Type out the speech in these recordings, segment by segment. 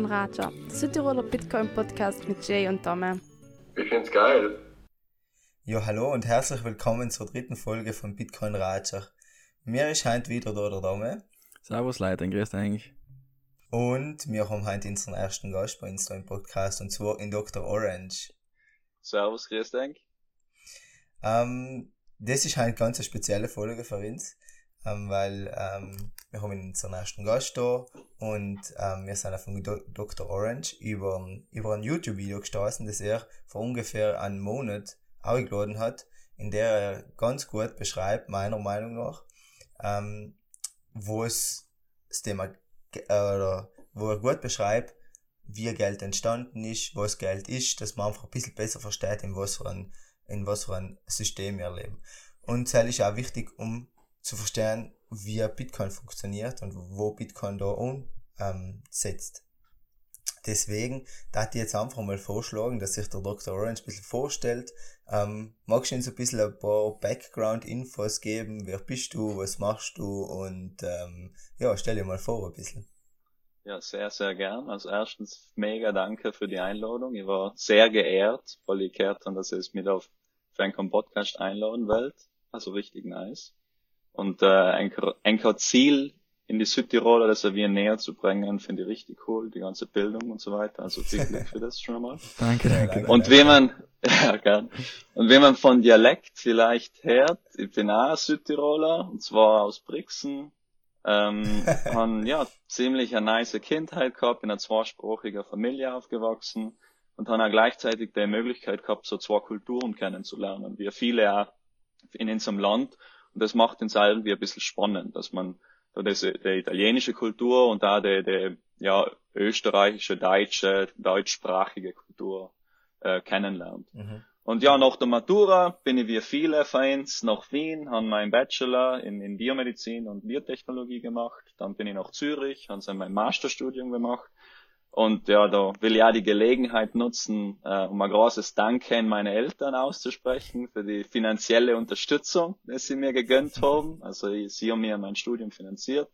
Bitcoin Raja, der Südtiroler Bitcoin Podcast mit Jay und Dome. Ich find's geil. Ja, hallo und herzlich willkommen zur dritten Folge von Bitcoin Raja. Mir ist heute wieder da der Dome. Servus Leute, grüßt eigentlich. Und wir haben heute unseren ersten Gast bei uns im Podcast und zwar in Dr. Orange. Servus, grüß dich. Ähm, das ist halt ganz eine spezielle Folge für uns, ähm, weil ähm, wir haben unseren ersten Gast da und ähm, wir sind von Do Dr. Orange über, über ein YouTube-Video gestoßen, das er vor ungefähr einem Monat aufgeladen hat, in der er ganz gut beschreibt, meiner Meinung nach, ähm, wo es das Thema, äh, oder wo er gut beschreibt, wie Geld entstanden ist, was Geld ist, dass man einfach ein bisschen besser versteht, in was für ein, in was für ein System wir leben. Und das ist auch wichtig, um zu verstehen, wie Bitcoin funktioniert und wo Bitcoin da umsetzt. Deswegen da ich jetzt einfach mal vorschlagen, dass sich der Dr. Orange ein bisschen vorstellt. Ähm, magst du uns ein bisschen ein paar Background-Infos geben? Wer bist du? Was machst du? Und ähm, ja, stell dir mal vor ein bisschen. Ja, sehr, sehr gern. Also erstens mega danke für die Einladung. Ich war sehr geehrt, gehört habe, dass ihr es mit auf Fancom Podcast einladen wollt. Also richtig nice. Und äh, ein, ein Ziel in die Südtiroler Reservieren näher zu bringen, finde ich richtig cool, die ganze Bildung und so weiter. Also viel Glück für das schon einmal. danke, danke. Und wie man, ja, gern. Und wie man von Dialekt vielleicht hört, ich bin auch Südtiroler, und zwar aus Brixen, ähm, haben, ja, ziemlich eine nice Kindheit gehabt, in einer zweisprachiger Familie aufgewachsen und haben auch gleichzeitig die Möglichkeit gehabt, so zwei Kulturen kennenzulernen. Wir viele auch in unserem Land. Und das macht uns irgendwie ein bisschen spannend, dass man so diese, die italienische Kultur und da die, die ja, österreichische, deutsche, deutschsprachige Kultur äh, kennenlernt. Mhm. Und ja, nach der Matura bin ich wie viele Fans nach Wien, habe meinen Bachelor in, in Biomedizin und Biotechnologie gemacht. Dann bin ich nach Zürich, habe mein Masterstudium gemacht und ja, da will ich auch die Gelegenheit nutzen, äh, um ein großes Danke an meine Eltern auszusprechen für die finanzielle Unterstützung, die sie mir gegönnt haben. Also sie haben mir mein Studium finanziert.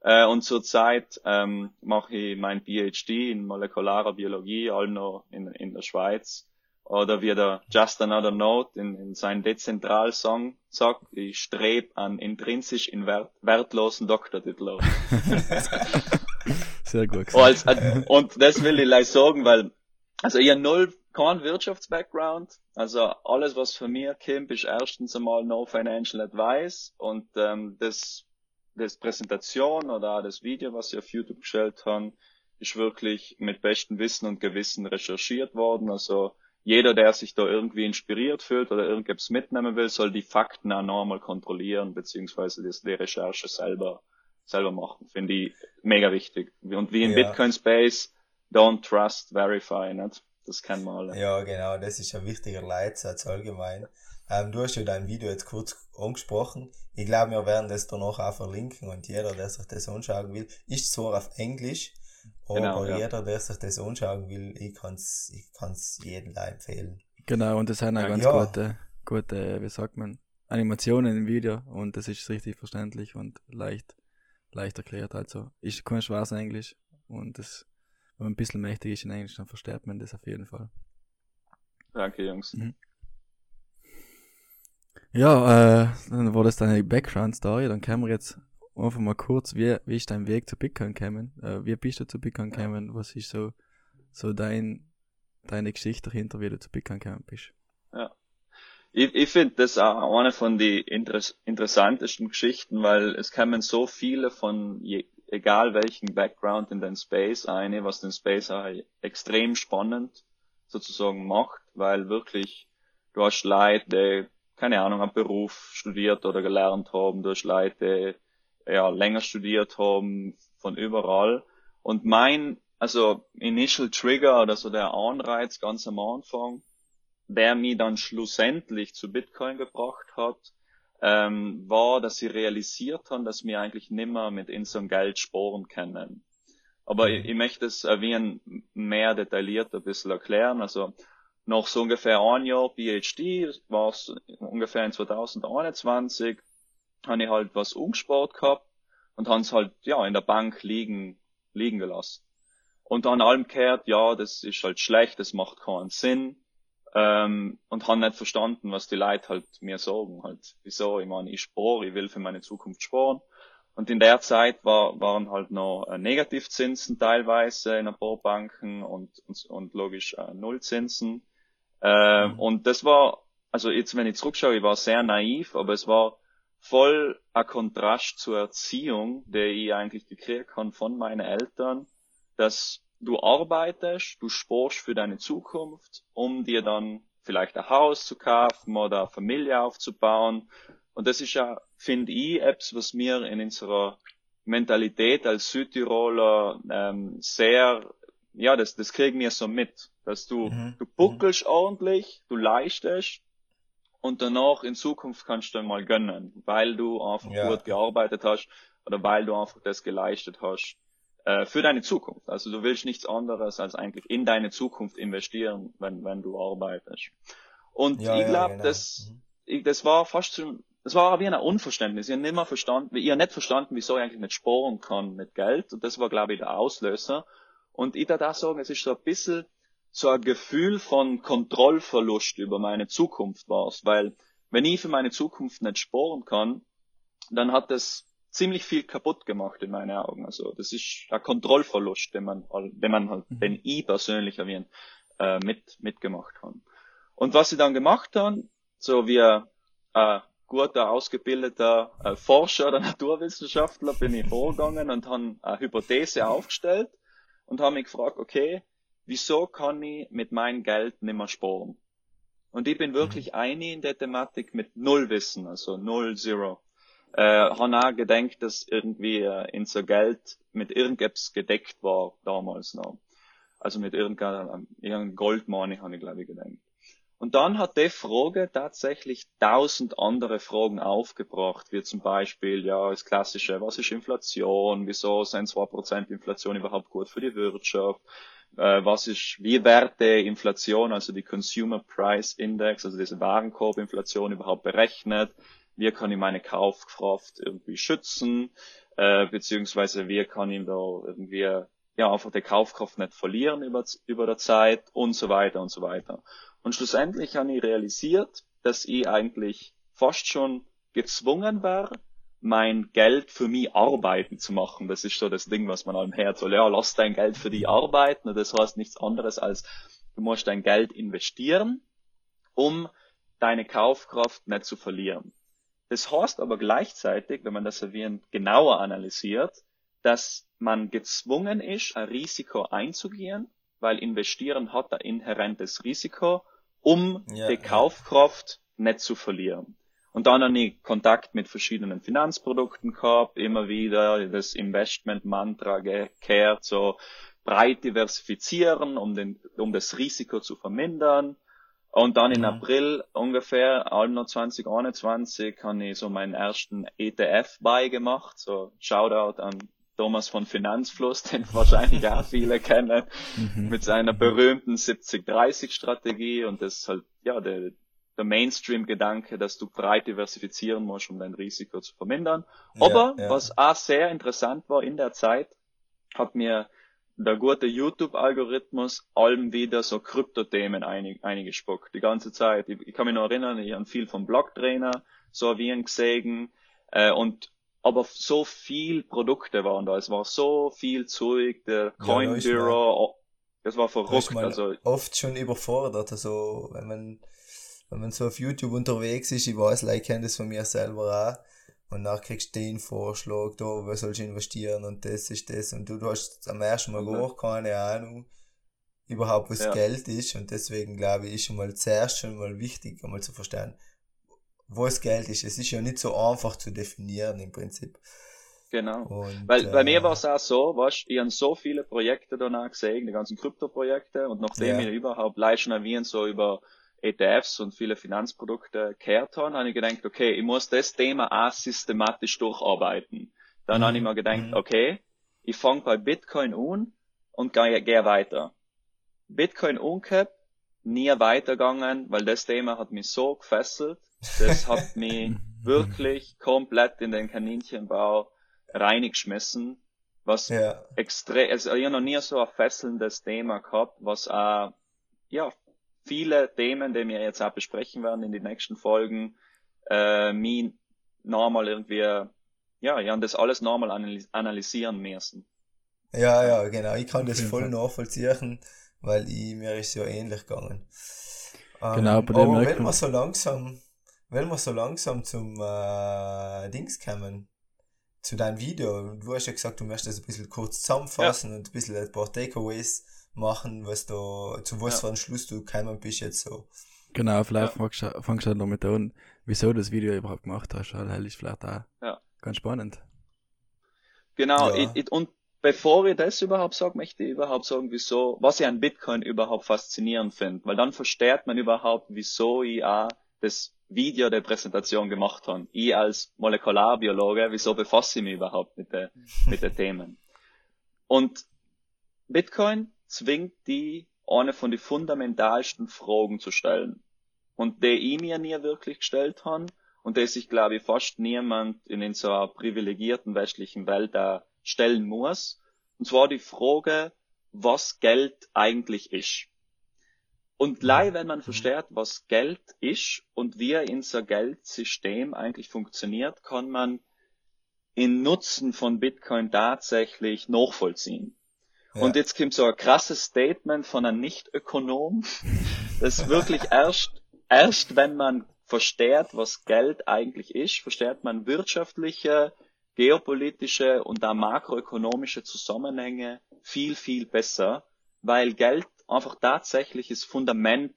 Äh, und zurzeit ähm, mache ich mein PhD in molekularer Biologie, all noch in, in der Schweiz. Oder wie der Just Another Note in, in seinem Dezentral-Song sagt, ich strebe an intrinsisch in wert, wertlosen Doktortitel. Sehr gut. Oh, als, und das will ich gleich sagen, weil, also ich habe null, kein Wirtschafts-Background. Also alles, was von mir kommt, ist erstens einmal no financial advice und ähm, das, das Präsentation oder auch das Video, was ich auf YouTube gestellt habe, ist wirklich mit bestem Wissen und Gewissen recherchiert worden. Also jeder, der sich da irgendwie inspiriert fühlt oder irgendetwas mitnehmen will, soll die Fakten auch nochmal kontrollieren, beziehungsweise das, die Recherche selber selber machen. Finde ich mega wichtig. Und wie im ja. Bitcoin Space, don't trust, verify, nicht? Das kennen wir alle. Ja, genau, das ist ein wichtiger Leitsatz allgemein. Ähm, du hast ja dein Video jetzt kurz angesprochen. Ich glaube, wir werden das danach auch verlinken und jeder, der sich das anschauen will, ist zwar auf Englisch, aber genau, ja. jeder, der sich das anschauen will, ich kann es ich kann's jedem empfehlen. Genau, und das sind auch ganz ja. gute, gute, wie sagt man, Animationen im Video und das ist richtig verständlich und leicht leicht erklärt. Also ist kein schwarzes Englisch und das, wenn man ein bisschen mächtig ist in Englisch, dann versteht man das auf jeden Fall. Danke, Jungs. Mhm. Ja, äh, dann war das deine Background-Story. Dann können wir jetzt einfach mal kurz, wie, wie ist dein Weg zu Bitcoin gekommen? Äh, wie bist du zu Bitcoin gekommen? Was ist so, so dein, deine Geschichte dahinter, wie du zu Bitcoin gekommen bist? Ich, ich finde das auch eine von den interess interessantesten Geschichten, weil es kommen so viele von je, egal welchen Background in den Space eine, was den Space auch extrem spannend sozusagen macht, weil wirklich du hast Leute, die, keine Ahnung, einen Beruf studiert oder gelernt haben, du hast Leute, die ja, länger studiert haben, von überall. Und mein, also Initial Trigger oder so der Anreiz ganz am Anfang, der mich dann schlussendlich zu Bitcoin gebracht hat, ähm, war, dass sie realisiert haben, dass wir eigentlich nimmer mit unserem Geld sporen können. Aber ich, ich möchte es ein mehr detailliert ein bisschen erklären. Also noch so ungefähr ein Jahr PhD, war es ungefähr in 2021, habe ich halt was umgespart gehabt und habe es halt ja in der Bank liegen liegen gelassen. und an allem gehört, ja, das ist halt schlecht, das macht keinen Sinn. Ähm, und habe nicht verstanden, was die Leute halt mir sagen. Halt, wieso? Ich meine, ich spare, ich will für meine Zukunft sparen. Und in der Zeit war, waren halt noch äh, Negativzinsen teilweise in ein paar Banken und, und, und logisch äh, Nullzinsen. Äh, mhm. Und das war, also jetzt, wenn ich zurückschaue, ich war sehr naiv, aber es war voll ein Kontrast zur Erziehung, der ich eigentlich gekriegt habe von meinen Eltern, dass du arbeitest, du sparst für deine Zukunft, um dir dann vielleicht ein Haus zu kaufen oder eine Familie aufzubauen. Und das ist ja, finde ich, etwas, was mir in unserer Mentalität als Südtiroler ähm, sehr, ja, das, das kriegen wir so mit, dass du, mhm. du buckelst mhm. ordentlich, du leistest und danach in Zukunft kannst du mal gönnen, weil du einfach ja. gut gearbeitet hast oder weil du einfach das geleistet hast äh, für deine Zukunft. Also du willst nichts anderes als eigentlich in deine Zukunft investieren, wenn, wenn du arbeitest. Und ja, ich glaube, ja, genau. das, mhm. ich, das war fast schon, das war wie ein Unverständnis. Ich habe nicht mehr verstanden, ich habe nicht verstanden, wieso ich eigentlich nicht sparen kann mit Geld. Und das war, glaube ich, der Auslöser. Und ich darf auch sagen, es ist so ein bisschen so ein Gefühl von Kontrollverlust über meine Zukunft war weil wenn ich für meine Zukunft nicht sparen kann, dann hat das ziemlich viel kaputt gemacht in meinen Augen. Also das ist ein Kontrollverlust, den man, den man halt, mhm. den ich persönlich erwähnt, äh, mit, mitgemacht habe. Und was sie dann gemacht haben, so wie ein guter, ausgebildeter äh, Forscher oder Naturwissenschaftler bin ich vorgegangen und habe eine Hypothese aufgestellt und habe mich gefragt, okay, wieso kann ich mit meinem Geld nicht mehr sparen? Und ich bin wirklich mhm. eine in der Thematik mit null Wissen, also null, zero äh, habe auch gedacht, dass irgendwie äh, unser Geld mit irgendetwas gedeckt war damals noch. Also mit irgendeinem irgendein Goldmoney habe ich glaube ich gedacht. Und dann hat die Frage tatsächlich tausend andere Fragen aufgebracht, wie zum Beispiel, ja, das klassische, was ist Inflation, wieso sind zwei Prozent Inflation überhaupt gut für die Wirtschaft, äh, was ist, wie wird die Inflation, also die Consumer Price Index, also diese Warenkorbinflation überhaupt berechnet, wie kann ich meine Kaufkraft irgendwie schützen, äh, beziehungsweise wie kann ich da irgendwie ja einfach die Kaufkraft nicht verlieren über, über der Zeit und so weiter und so weiter. Und schlussendlich habe ich realisiert, dass ich eigentlich fast schon gezwungen war, mein Geld für mich arbeiten zu machen. Das ist so das Ding, was man allem hört. So, ja, lass dein Geld für dich arbeiten. Und das heißt nichts anderes als, du musst dein Geld investieren, um deine Kaufkraft nicht zu verlieren. Das heißt aber gleichzeitig, wenn man das erwähnt, genauer analysiert, dass man gezwungen ist, ein Risiko einzugehen, weil investieren hat ein inhärentes Risiko, um ja, die Kaufkraft nicht zu verlieren. Und dann habe ich Kontakt mit verschiedenen Finanzprodukten gehabt, immer wieder das Investment-Mantra gekehrt, so breit diversifizieren, um, den, um das Risiko zu vermindern. Und dann in mhm. April ungefähr, Alno 2021, habe ich so meinen ersten ETF beigemacht. So Shoutout an Thomas von Finanzfluss, den wahrscheinlich auch viele kennen, mhm. mit seiner berühmten 70-30-Strategie. Und das ist halt, ja, der, der Mainstream-Gedanke, dass du breit diversifizieren musst, um dein Risiko zu vermindern. Aber ja, ja. was auch sehr interessant war in der Zeit, hat mir der gute YouTube-Algorithmus allem wieder so Kryptothemen einig, eingespuckt, die ganze Zeit. Ich, ich, kann mich noch erinnern, ich habe viel vom Blocktrainer so wie ein gesehen, äh, und aber so viel Produkte waren da, es war so viel Zeug, der Coin ja, Bureau, das war verrückt. Also oft schon überfordert, also wenn man wenn man so auf YouTube unterwegs ist, ich weiß, like, kenne das von mir selber auch, und dann kriegst du den Vorschlag, da, wo sollst du investieren und das ist das und du, du hast am ersten Mal gar keine Ahnung überhaupt, was ja. Geld ist und deswegen glaube ich, ist schon mal zuerst schon mal wichtig, einmal zu verstehen, was Geld ist. Es ist ja nicht so einfach zu definieren im Prinzip. Genau. Und, Weil äh, bei mir war es auch so, weißt, ich habe so viele Projekte danach gesehen, die ganzen Krypto-Projekte und nachdem ja. ich überhaupt leicht schon erwähnt, so über ETFs und viele Finanzprodukte gehört haben, habe ich gedacht, okay, ich muss das Thema auch systematisch durcharbeiten. Dann mhm. habe ich mir gedacht, mhm. okay, ich fange bei Bitcoin an und gehe, gehe weiter. Bitcoin umgehabt, nie weitergegangen, weil das Thema hat mich so gefesselt, das hat mich wirklich komplett in den Kaninchenbau reingeschmissen Was ja. extrem, also ich habe noch nie so ein fesselndes Thema gehabt, was auch, ja, viele Themen, die wir jetzt auch besprechen werden in den nächsten Folgen, äh, mich normal irgendwie, ja, ich habe das alles normal analysieren müssen. Ja, ja, genau. Ich kann das voll nachvollziehen, weil ich, mir ist ja ähnlich gegangen. Ähm, genau, bei dem aber wenn wir so langsam, wenn wir so langsam zum äh, Dings kommen, zu deinem Video, du hast ja gesagt, du möchtest ein bisschen kurz zusammenfassen ja. und ein bisschen ein paar Takeaways machen, was da, zu was ja. für einem Schluss du gekommen bist jetzt so. Genau, vielleicht ja. fangst du halt noch mit an, wieso du das Video überhaupt gemacht hast, weil ist vielleicht auch ja. ganz spannend. Genau, ja. ich, ich, und bevor ich das überhaupt sage, möchte ich überhaupt sagen, wieso, was ich an Bitcoin überhaupt faszinierend finde, weil dann versteht man überhaupt, wieso ich auch das Video der Präsentation gemacht habe. Ich als Molekularbiologe, wieso befasse ich mich überhaupt mit den mit den Themen? Und Bitcoin zwingt die, eine von den fundamentalsten Fragen zu stellen. Und die ich mir nie wirklich gestellt habe und die sich, glaube ich, fast niemand in so einer privilegierten westlichen Welt da stellen muss. Und zwar die Frage, was Geld eigentlich ist. Und leider, wenn man versteht, was Geld ist und wie unser Geldsystem eigentlich funktioniert, kann man den Nutzen von Bitcoin tatsächlich nachvollziehen. Ja. Und jetzt kommt so ein krasses Statement von einem Nicht-Ökonom, das wirklich erst, erst wenn man versteht, was Geld eigentlich ist, versteht man wirtschaftliche, geopolitische und auch makroökonomische Zusammenhänge viel, viel besser, weil Geld einfach tatsächlich das Fundament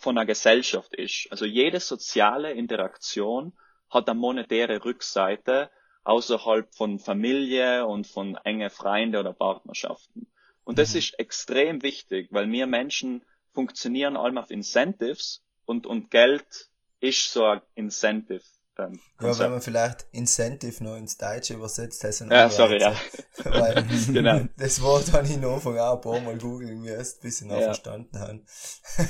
von einer Gesellschaft ist. Also jede soziale Interaktion hat eine monetäre Rückseite außerhalb von Familie und von enge Freunde oder Partnerschaften. Und das mhm. ist extrem wichtig, weil wir Menschen funktionieren allem auf Incentives und, und Geld ist so ein Incentive ähm, ja, wenn man vielleicht Incentive noch ins Deutsche übersetzt, heißt es Ja, sorry, ja. Weil genau. das Wort habe ich am Anfang auch ein paar Mal googeln müssen, bis ich noch ja. verstanden habe.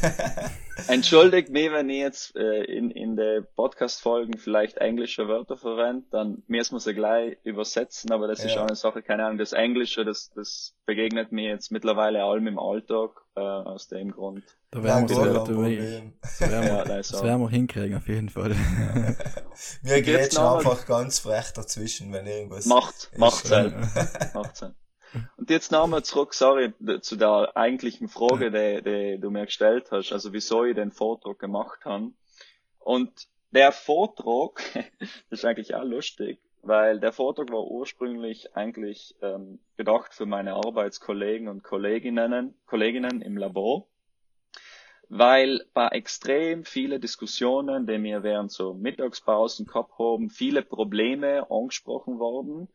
Entschuldigt mich, wenn ich jetzt äh, in, in den Podcast-Folgen vielleicht englische Wörter verwende, dann müssen wir sie gleich übersetzen, aber das ja. ist auch eine Sache, keine Ahnung, das Englische, das, das begegnet mir jetzt mittlerweile allem im Alltag, äh, aus dem Grund. Da werden wir, da, ja, das werden wir hinkriegen, auf jeden Fall. wir gehen einfach ganz frech dazwischen, wenn irgendwas. Macht, macht Sinn. macht Sinn. Und jetzt nochmal zurück, sorry, zu der eigentlichen Frage, die, die du mir gestellt hast, also wieso ich den Vortrag gemacht habe. Und der Vortrag, das ist eigentlich auch lustig, weil der Vortrag war ursprünglich eigentlich ähm, gedacht für meine Arbeitskollegen und Kolleginnen, Kolleginnen im Labor weil bei extrem viele Diskussionen, die wir während so Mittagspausen gehabt haben, viele Probleme angesprochen worden,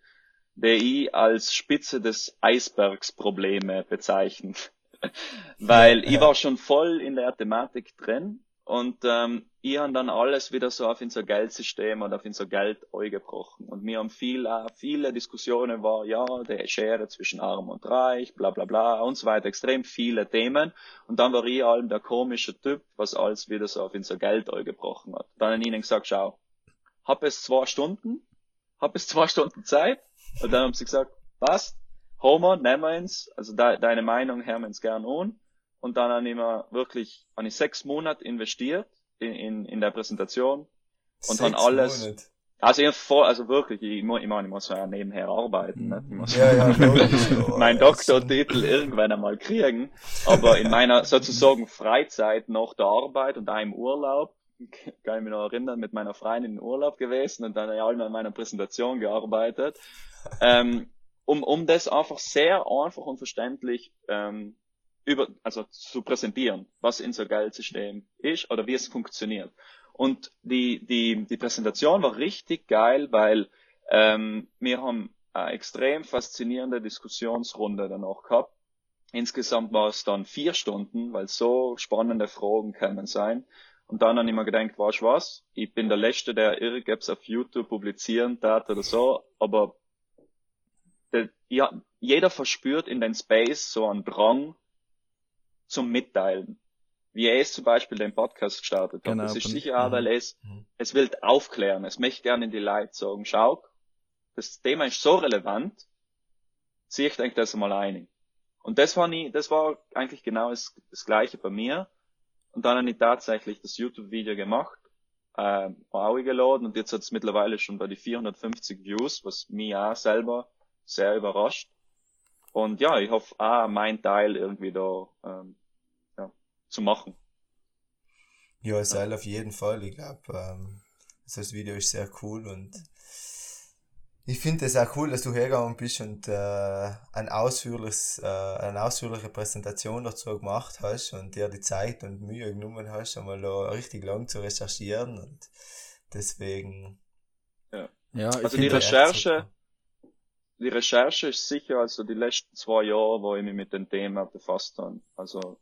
die ich als Spitze des Eisbergs Probleme bezeichnen. weil ich war schon voll in der Thematik drin und ähm, ich habe dann alles wieder so auf unser Geldsystem und auf unser Geld eingebrochen. Und wir haben viel, viele Diskussionen war, ja, der Schere zwischen Arm und Reich, bla bla bla und so weiter, extrem viele Themen. Und dann war ich allem der komische Typ, was alles wieder so auf unser Geld eingebrochen hat. Dann habe ich ihnen gesagt, schau, hab es zwei Stunden, hab es zwei Stunden Zeit. Und dann haben sie gesagt, passt, Homer, nehmen wir uns, also de deine Meinung hören wir uns gern an. Und dann habe ich wirklich, habe ich sechs Monate investiert in, in, in der Präsentation und dann alles. Monate. Also ich vor, also wirklich, ich, ich meine, ich muss ja nebenher arbeiten. Ne? Ich muss ja, ja, meinen Doktortitel irgendwann einmal kriegen. Aber in meiner sozusagen Freizeit nach der Arbeit und im Urlaub, kann ich mich noch erinnern, mit meiner Freundin in Urlaub gewesen und dann ja an meiner Präsentation gearbeitet. Ähm, um, um das einfach sehr einfach und verständlich ähm, über, also zu präsentieren, was unser Geldsystem ist oder wie es funktioniert. Und die, die, die Präsentation war richtig geil, weil ähm, wir haben eine extrem faszinierende Diskussionsrunde danach gehabt. Insgesamt war es dann vier Stunden, weil so spannende Fragen können sein. Und dann habe ich mir gedacht, weißt du was? Ich bin der Letzte, der irgendwas auf YouTube publizieren darf oder so, aber der, ja, jeder verspürt in den Space so einen Drang, zum Mitteilen. Wie er es zum Beispiel den Podcast gestartet hat. Genau, das ist sicher auch, weil es, mhm. es will aufklären. Es möchte gerne in die Leute sagen, schau, das Thema ist so relevant, ziehe ich denke das mal ein. Und das war nie, das war eigentlich genau das, das gleiche bei mir. Und dann habe ich tatsächlich das YouTube-Video gemacht, äh, auch geladen und jetzt hat es mittlerweile schon bei die 450 Views, was mich auch selber sehr überrascht. Und ja, ich hoffe auch mein Teil irgendwie da ähm, zu machen. Ja, es ja. auf jeden Fall. Ich glaube, ähm, das Video ist sehr cool und ich finde es auch cool, dass du hergegangen bist und äh, ein ausführliches, äh, eine ausführliche Präsentation dazu gemacht hast und dir die Zeit und Mühe genommen hast, einmal da richtig lang zu recherchieren und deswegen. Ja, ja also die Recherche, die Recherche ist sicher also die letzten zwei Jahre, wo ich mich mit dem Thema befasst habe. Also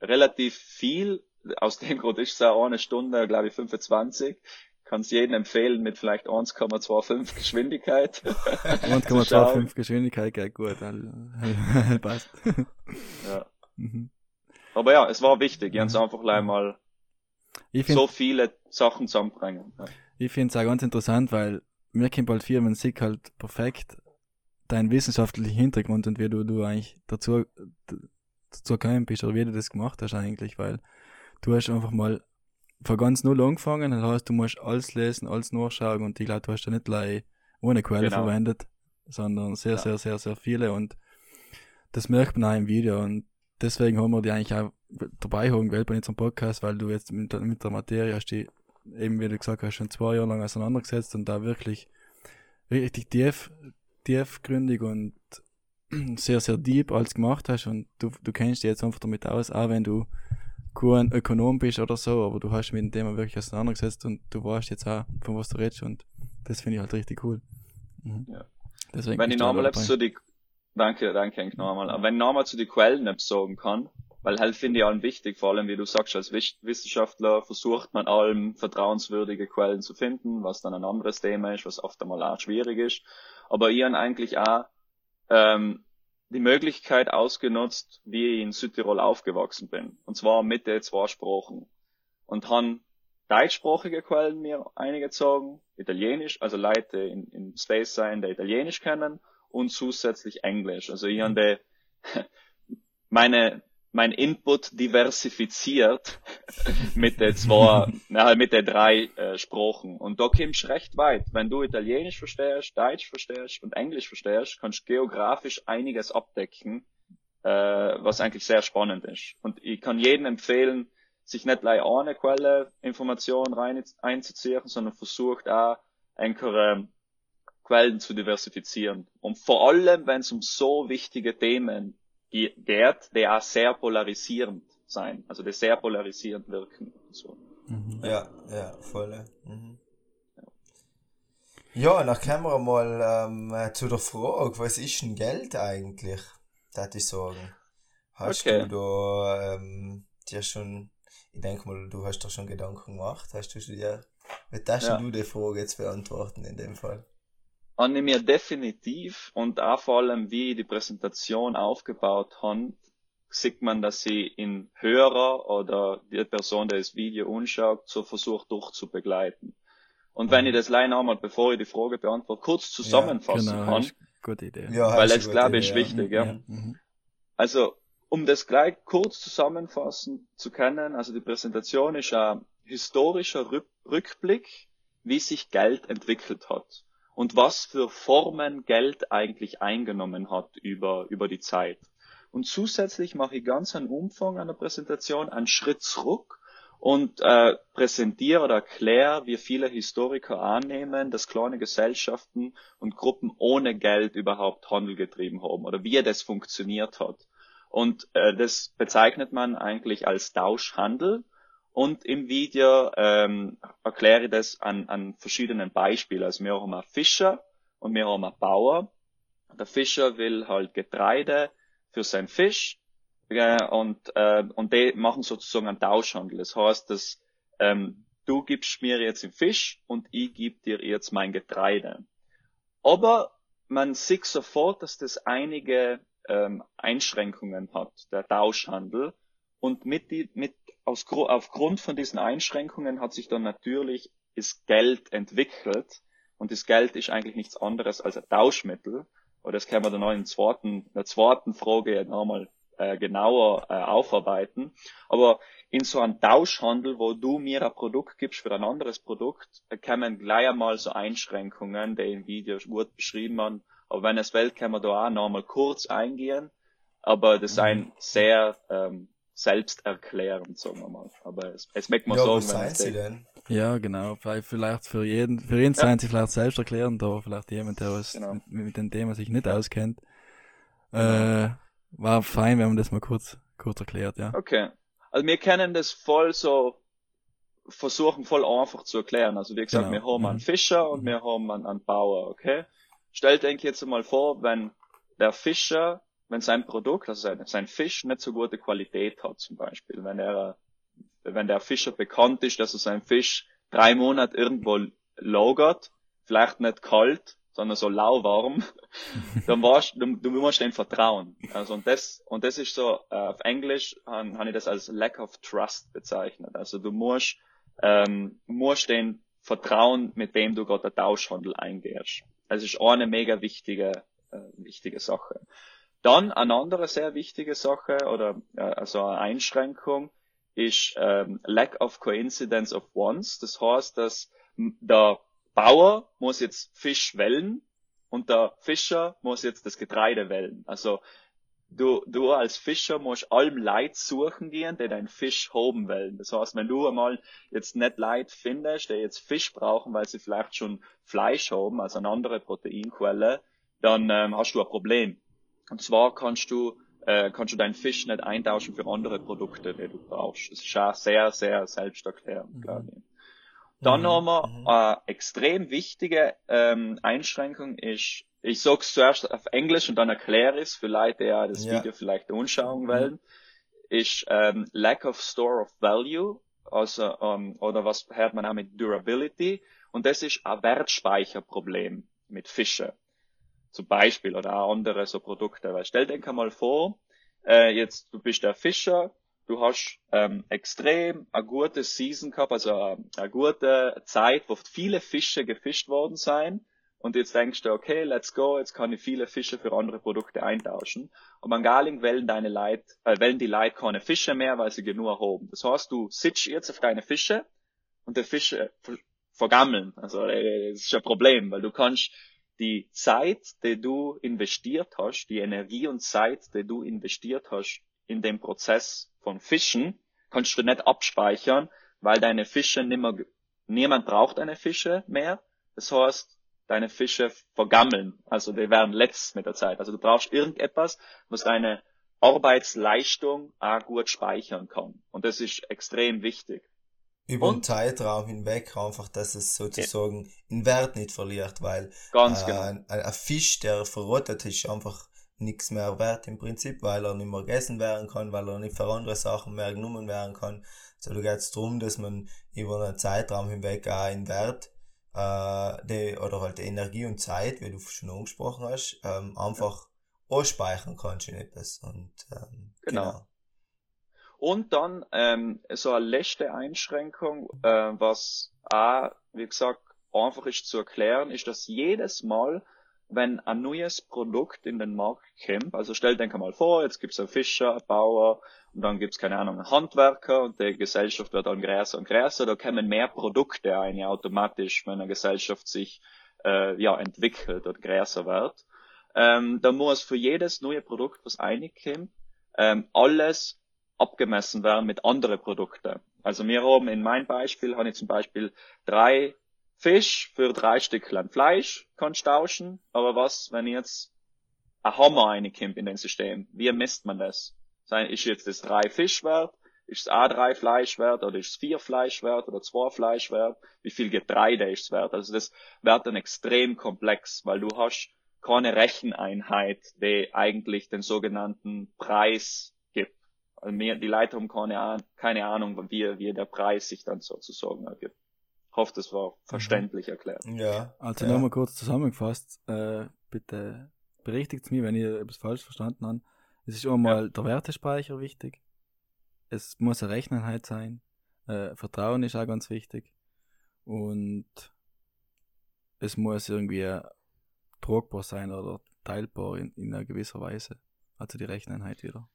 relativ viel. Aus dem Grund ist es auch eine Stunde, glaube ich, 25 kann es jedem empfehlen mit vielleicht 1,25 Geschwindigkeit. 1,25 Geschwindigkeit geht gut, passt. ja. Mhm. Aber ja, es war wichtig, ganz mhm. einfach mal find, so viele Sachen zusammenbringen. Ja. Ich finde es auch ganz interessant, weil mir kommt bald viel, man sieht halt perfekt deinen wissenschaftlichen Hintergrund und wie du, du eigentlich dazu, dazu gekommen bist oder wie du das gemacht hast eigentlich, weil du hast einfach mal von ganz null angefangen, das heißt, du musst alles lesen, alles nachschauen und ich glaube, du hast ja nicht gleich ohne Quelle genau. verwendet, sondern sehr, ja. sehr, sehr, sehr viele und das merkt man auch im Video und deswegen haben wir die eigentlich auch dabei haben gewählt bei unserem Podcast, weil du jetzt mit, mit der Materie hast die, eben wie du gesagt hast, schon zwei Jahre lang auseinandergesetzt und da wirklich richtig tief, tiefgründig und sehr, sehr deep alles gemacht hast und du, du kennst dich jetzt einfach damit aus, auch wenn du kein Ökonom bist oder so, aber du hast mit dem Thema wirklich auseinandergesetzt und du weißt jetzt auch, von was du redest und das finde ich halt richtig cool. Mhm. Ja. Deswegen Wenn ich nochmal zu die, danke, danke, Henk, nochmal. Aber wenn ich nochmal zu den Quellen sagen kann, weil halt finde ich allem wichtig, vor allem wie du sagst, als Wissenschaftler versucht man allem vertrauenswürdige Quellen zu finden, was dann ein anderes Thema ist, was oft einmal auch schwierig ist. Aber ich habe eigentlich auch ähm, die Möglichkeit ausgenutzt, wie ich in Südtirol aufgewachsen bin. Und zwar mit den zwei Sprachen. Und han deutschsprachige Quellen mir eingezogen, Italienisch, also Leute in, in Space sein, der Italienisch kennen, und zusätzlich Englisch. Also ich habe meine mein Input diversifiziert mit den zwei, na, mit den drei äh, Sprachen. Und da kommst du recht weit. Wenn du Italienisch verstehst, Deutsch verstehst und Englisch verstehst, kannst du geografisch einiges abdecken, äh, was eigentlich sehr spannend ist. Und ich kann jedem empfehlen, sich nicht gleich eine Quelle Informationen rein einzuziehen, sondern versucht auch, einige Quellen zu diversifizieren. Und vor allem, wenn es um so wichtige Themen geht, der auch sehr polarisierend sein, also der sehr polarisierend wirken. So. Mhm. Ja, ja, voll. Mhm. Ja, dann kommen wir mal ähm, zu der Frage, was ist denn Geld eigentlich? Das ich sagen. Hast okay. du da ähm, dir schon, ich denke mal, du hast doch schon Gedanken gemacht, hast du dir, wie darfst ja. du die Frage jetzt beantworten in dem Fall? Habe ich mir definitiv und auch vor allem, wie ich die Präsentation aufgebaut habe, sieht man, dass sie in Hörer oder die Person, der das Video anschaut, so versucht durchzubegleiten. Und wenn ich das leider nochmal, bevor ich die Frage beantworte, kurz zusammenfassen ja, genau, kann, gute Idee. Ja, weil das glaube ich ist wichtig, ja. ja. Mhm. Also, um das gleich kurz zusammenfassen zu können, also die Präsentation ist ein historischer Rückblick, wie sich Geld entwickelt hat und was für Formen Geld eigentlich eingenommen hat über, über die Zeit. Und zusätzlich mache ich ganz einen Umfang einer Präsentation, einen Schritt zurück und äh, präsentiere oder erkläre, wie viele Historiker annehmen, dass kleine Gesellschaften und Gruppen ohne Geld überhaupt Handel getrieben haben oder wie das funktioniert hat. Und äh, das bezeichnet man eigentlich als Tauschhandel und im Video ähm, erkläre ich das an, an verschiedenen Beispielen. Also wir haben einen Fischer und wir haben einen Bauer. Der Fischer will halt Getreide für seinen Fisch äh, und, äh, und die machen sozusagen einen Tauschhandel. Das heißt, dass ähm, du gibst mir jetzt den Fisch und ich gebe dir jetzt mein Getreide. Aber man sieht sofort, dass das einige ähm, Einschränkungen hat, der Tauschhandel. Und mit, die, mit aus, aufgrund von diesen Einschränkungen hat sich dann natürlich das Geld entwickelt. Und das Geld ist eigentlich nichts anderes als ein Tauschmittel, oder das können wir dann noch in der zweiten, der zweiten Frage nochmal äh, genauer äh, aufarbeiten. Aber in so einem Tauschhandel, wo du mir ein Produkt gibst für ein anderes Produkt, kommen gleich einmal so Einschränkungen, die im Video gut beschrieben haben. Aber wenn es will, können wir da auch nochmal kurz eingehen. Aber das ist ein mhm. sehr ähm, selbsterklärend, sagen wir mal. Aber es, es merkt man ja, sagen, wenn es sie denn? Ja, genau. Vielleicht für jeden, für ihn ja. seien sie vielleicht selbsterklärend, aber vielleicht jemand, der was genau. mit, mit, dem Thema sich nicht auskennt. Äh, war fein, wenn man das mal kurz, kurz erklärt, ja. Okay. Also wir kennen das voll so, versuchen voll einfach zu erklären. Also wie gesagt, genau. wir haben mhm. einen Fischer und mhm. wir haben einen, einen Bauer, okay? Stellt euch jetzt mal vor, wenn der Fischer, wenn sein Produkt, also sein, sein Fisch nicht so gute Qualität hat zum Beispiel, wenn er, wenn der Fischer bekannt ist, dass er sein Fisch drei Monate irgendwo lagert, vielleicht nicht kalt, sondern so lauwarm, dann warst du, du musst dem vertrauen. Also und das und das ist so äh, auf Englisch habe hab ich das als lack of trust bezeichnet. Also du musst ähm, musst den vertrauen, mit dem du gerade den Tauschhandel eingehst. Das ist eine mega wichtige äh, wichtige Sache. Dann eine andere sehr wichtige Sache oder äh, also eine Einschränkung ist ähm, lack of coincidence of ones. Das heißt, dass der Bauer muss jetzt Fisch wellen und der Fischer muss jetzt das Getreide wellen. Also du, du als Fischer musst allem Leid suchen gehen, die deinen Fisch hoben wollen. Das heißt, wenn du einmal jetzt nicht Leid findest, die jetzt Fisch brauchen, weil sie vielleicht schon Fleisch haben, also eine andere Proteinquelle, dann ähm, hast du ein Problem. Und zwar kannst du äh, kannst du deinen Fisch nicht eintauschen für andere Produkte, die du brauchst. Das ist auch sehr, sehr selbsterklärend, mhm. glaube ich. Dann mhm. haben wir mhm. eine extrem wichtige ähm, Einschränkung ist, ich sag's zuerst auf Englisch und dann erkläre ich es für Leute, die ja das ja. Video vielleicht anschauen mhm. wollen, ist ähm, Lack of Store of Value, also ähm, oder was hört man auch mit Durability und das ist ein Wertspeicherproblem mit Fische zum Beispiel oder auch andere so Produkte. Weil stell dir mal vor, äh, jetzt du bist der Fischer du hast ähm, extrem eine gute Season gehabt, also eine, äh, eine gute Zeit, wo viele Fische gefischt worden sein. Und jetzt denkst du, okay, let's go, jetzt kann ich viele Fische für andere Produkte eintauschen. Und an Garling wählen deine Leute, äh, wählen die Leute keine Fische mehr, weil sie genug haben. Das heißt, du sitzt jetzt auf deine Fische und die Fische vergammeln. Also, äh, das ist ein Problem, weil du kannst die Zeit, die du investiert hast, die Energie und Zeit, die du investiert hast in dem Prozess von Fischen kannst du nicht abspeichern, weil deine Fische nimmer, niemand braucht deine Fische mehr. Das heißt, deine Fische vergammeln. Also die werden letzt mit der Zeit. Also du brauchst irgendetwas, was deine Arbeitsleistung auch gut speichern kann. Und das ist extrem wichtig. Über einen Zeitraum hinweg einfach, dass es sozusagen ja. in Wert nicht verliert, weil Ganz äh, genau. ein, ein, Fisch, der verrottet ist, einfach nichts mehr wert im Prinzip, weil er nicht mehr gegessen werden kann, weil er nicht für andere Sachen mehr genommen werden kann. So da geht es darum, dass man über einen Zeitraum hinweg auch in Wert äh, die, oder halt Energie und Zeit, wie du schon angesprochen hast, ähm, einfach ja. ausspeichern kannst in etwas. Und, ähm, genau. genau. Und dann ähm, so eine letzte Einschränkung, äh, was auch, wie gesagt, einfach ist zu erklären, ist, dass jedes Mal, wenn ein neues Produkt in den Markt kommt, also stell dir mal vor, jetzt gibt's einen Fischer, einen Bauer und dann gibt's keine Ahnung, einen Handwerker und die Gesellschaft wird dann größer und größer, da kommen mehr Produkte ein, ja, automatisch, wenn eine Gesellschaft sich äh, ja, entwickelt und größer wird. Ähm, da muss für jedes neue Produkt, was reinkommt, ähm, alles abgemessen werden mit anderen Produkten. Also wir haben in meinem Beispiel, habe ich zum Beispiel drei Fisch für drei Stückchen Fleisch kannst tauschen, aber was, wenn jetzt ein Hammer reinkommt in den System? Wie misst man das? Ist jetzt das drei Fisch wert? Ist es auch drei Fleisch wert? Oder ist es vier Fleisch wert? Oder zwei Fleisch wert? Wie viel Getreide ist es wert? Also das wird dann extrem komplex, weil du hast keine Recheneinheit, die eigentlich den sogenannten Preis mehr, die Leute haben keine, keine Ahnung, wie, wie der Preis sich dann sozusagen ergibt hoffe, das war mhm. verständlich erklärt. Ja. Also ja. nochmal kurz zusammengefasst, äh, bitte berichtigt mich, wenn ich etwas falsch verstanden habe. Es ist einmal ja. der Wertespeicher wichtig. Es muss eine Rechneinheit sein. Äh, Vertrauen ist auch ganz wichtig. Und es muss irgendwie tragbar sein oder teilbar in, in einer gewisser Weise. Also die Recheneinheit wieder.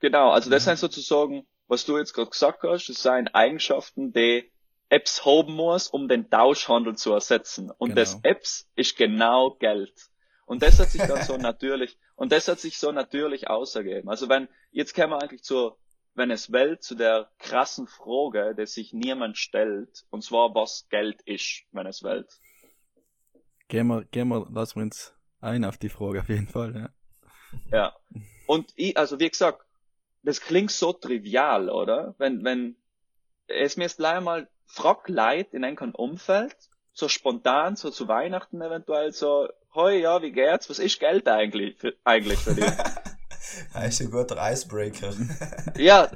Genau, also das mhm. sind sozusagen, was du jetzt gerade gesagt hast, das sind Eigenschaften, die Apps haben muss, um den Tauschhandel zu ersetzen. Und genau. das Apps ist genau Geld. Und das hat sich dann so natürlich, und das hat sich so natürlich ausgegeben. Also wenn, jetzt kämen wir eigentlich zur Venezuela zu der krassen Frage, die sich niemand stellt, und zwar was Geld ist, Venezuela. Gehen wir, gehen wir, lassen wir uns ein auf die Frage auf jeden Fall, ja. Ja. Und ich, also wie gesagt, das klingt so trivial, oder? Wenn, wenn, es mir jetzt leider mal frag Leid in einem Umfeld, so spontan, so zu Weihnachten eventuell, so, hoi, ja, wie geht's? Was ist Geld eigentlich für, eigentlich für dich? Das ist ein guter Icebreaker. ja,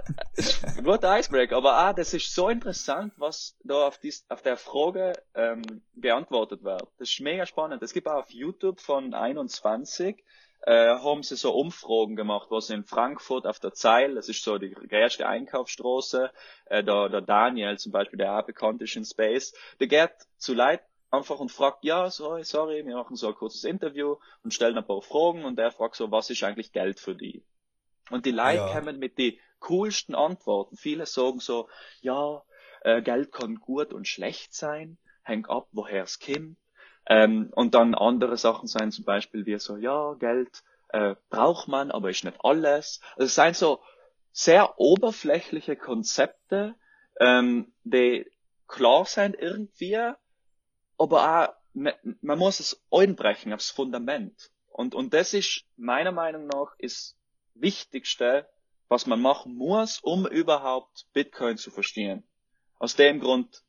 ein guter Icebreaker. Aber ah, das ist so interessant, was da auf, dies, auf der Frage ähm, beantwortet wird. Das ist mega spannend. Es gibt auch auf YouTube von 21 äh, haben sie so Umfragen gemacht, was in Frankfurt auf der Zeil, das ist so die erste Einkaufsstraße, äh, der, der Daniel zum Beispiel, der auch bekannt ist in Space, der geht zu Leuten einfach und fragt, ja, sorry, sorry, wir machen so ein kurzes Interview und stellen ein paar Fragen und der fragt so, was ist eigentlich Geld für die? Und die Leute ja. kommen mit die coolsten Antworten. Viele sagen so, ja, äh, Geld kann gut und schlecht sein, hängt ab, woher es kommt. Ähm, und dann andere Sachen sein zum Beispiel wie so, ja, Geld äh, braucht man, aber ist nicht alles. Also es sind so sehr oberflächliche Konzepte, ähm, die klar sind irgendwie, aber auch, man muss es einbrechen aufs Fundament. Und, und das ist meiner Meinung nach ist Wichtigste, was man machen muss, um überhaupt Bitcoin zu verstehen. Aus dem Grund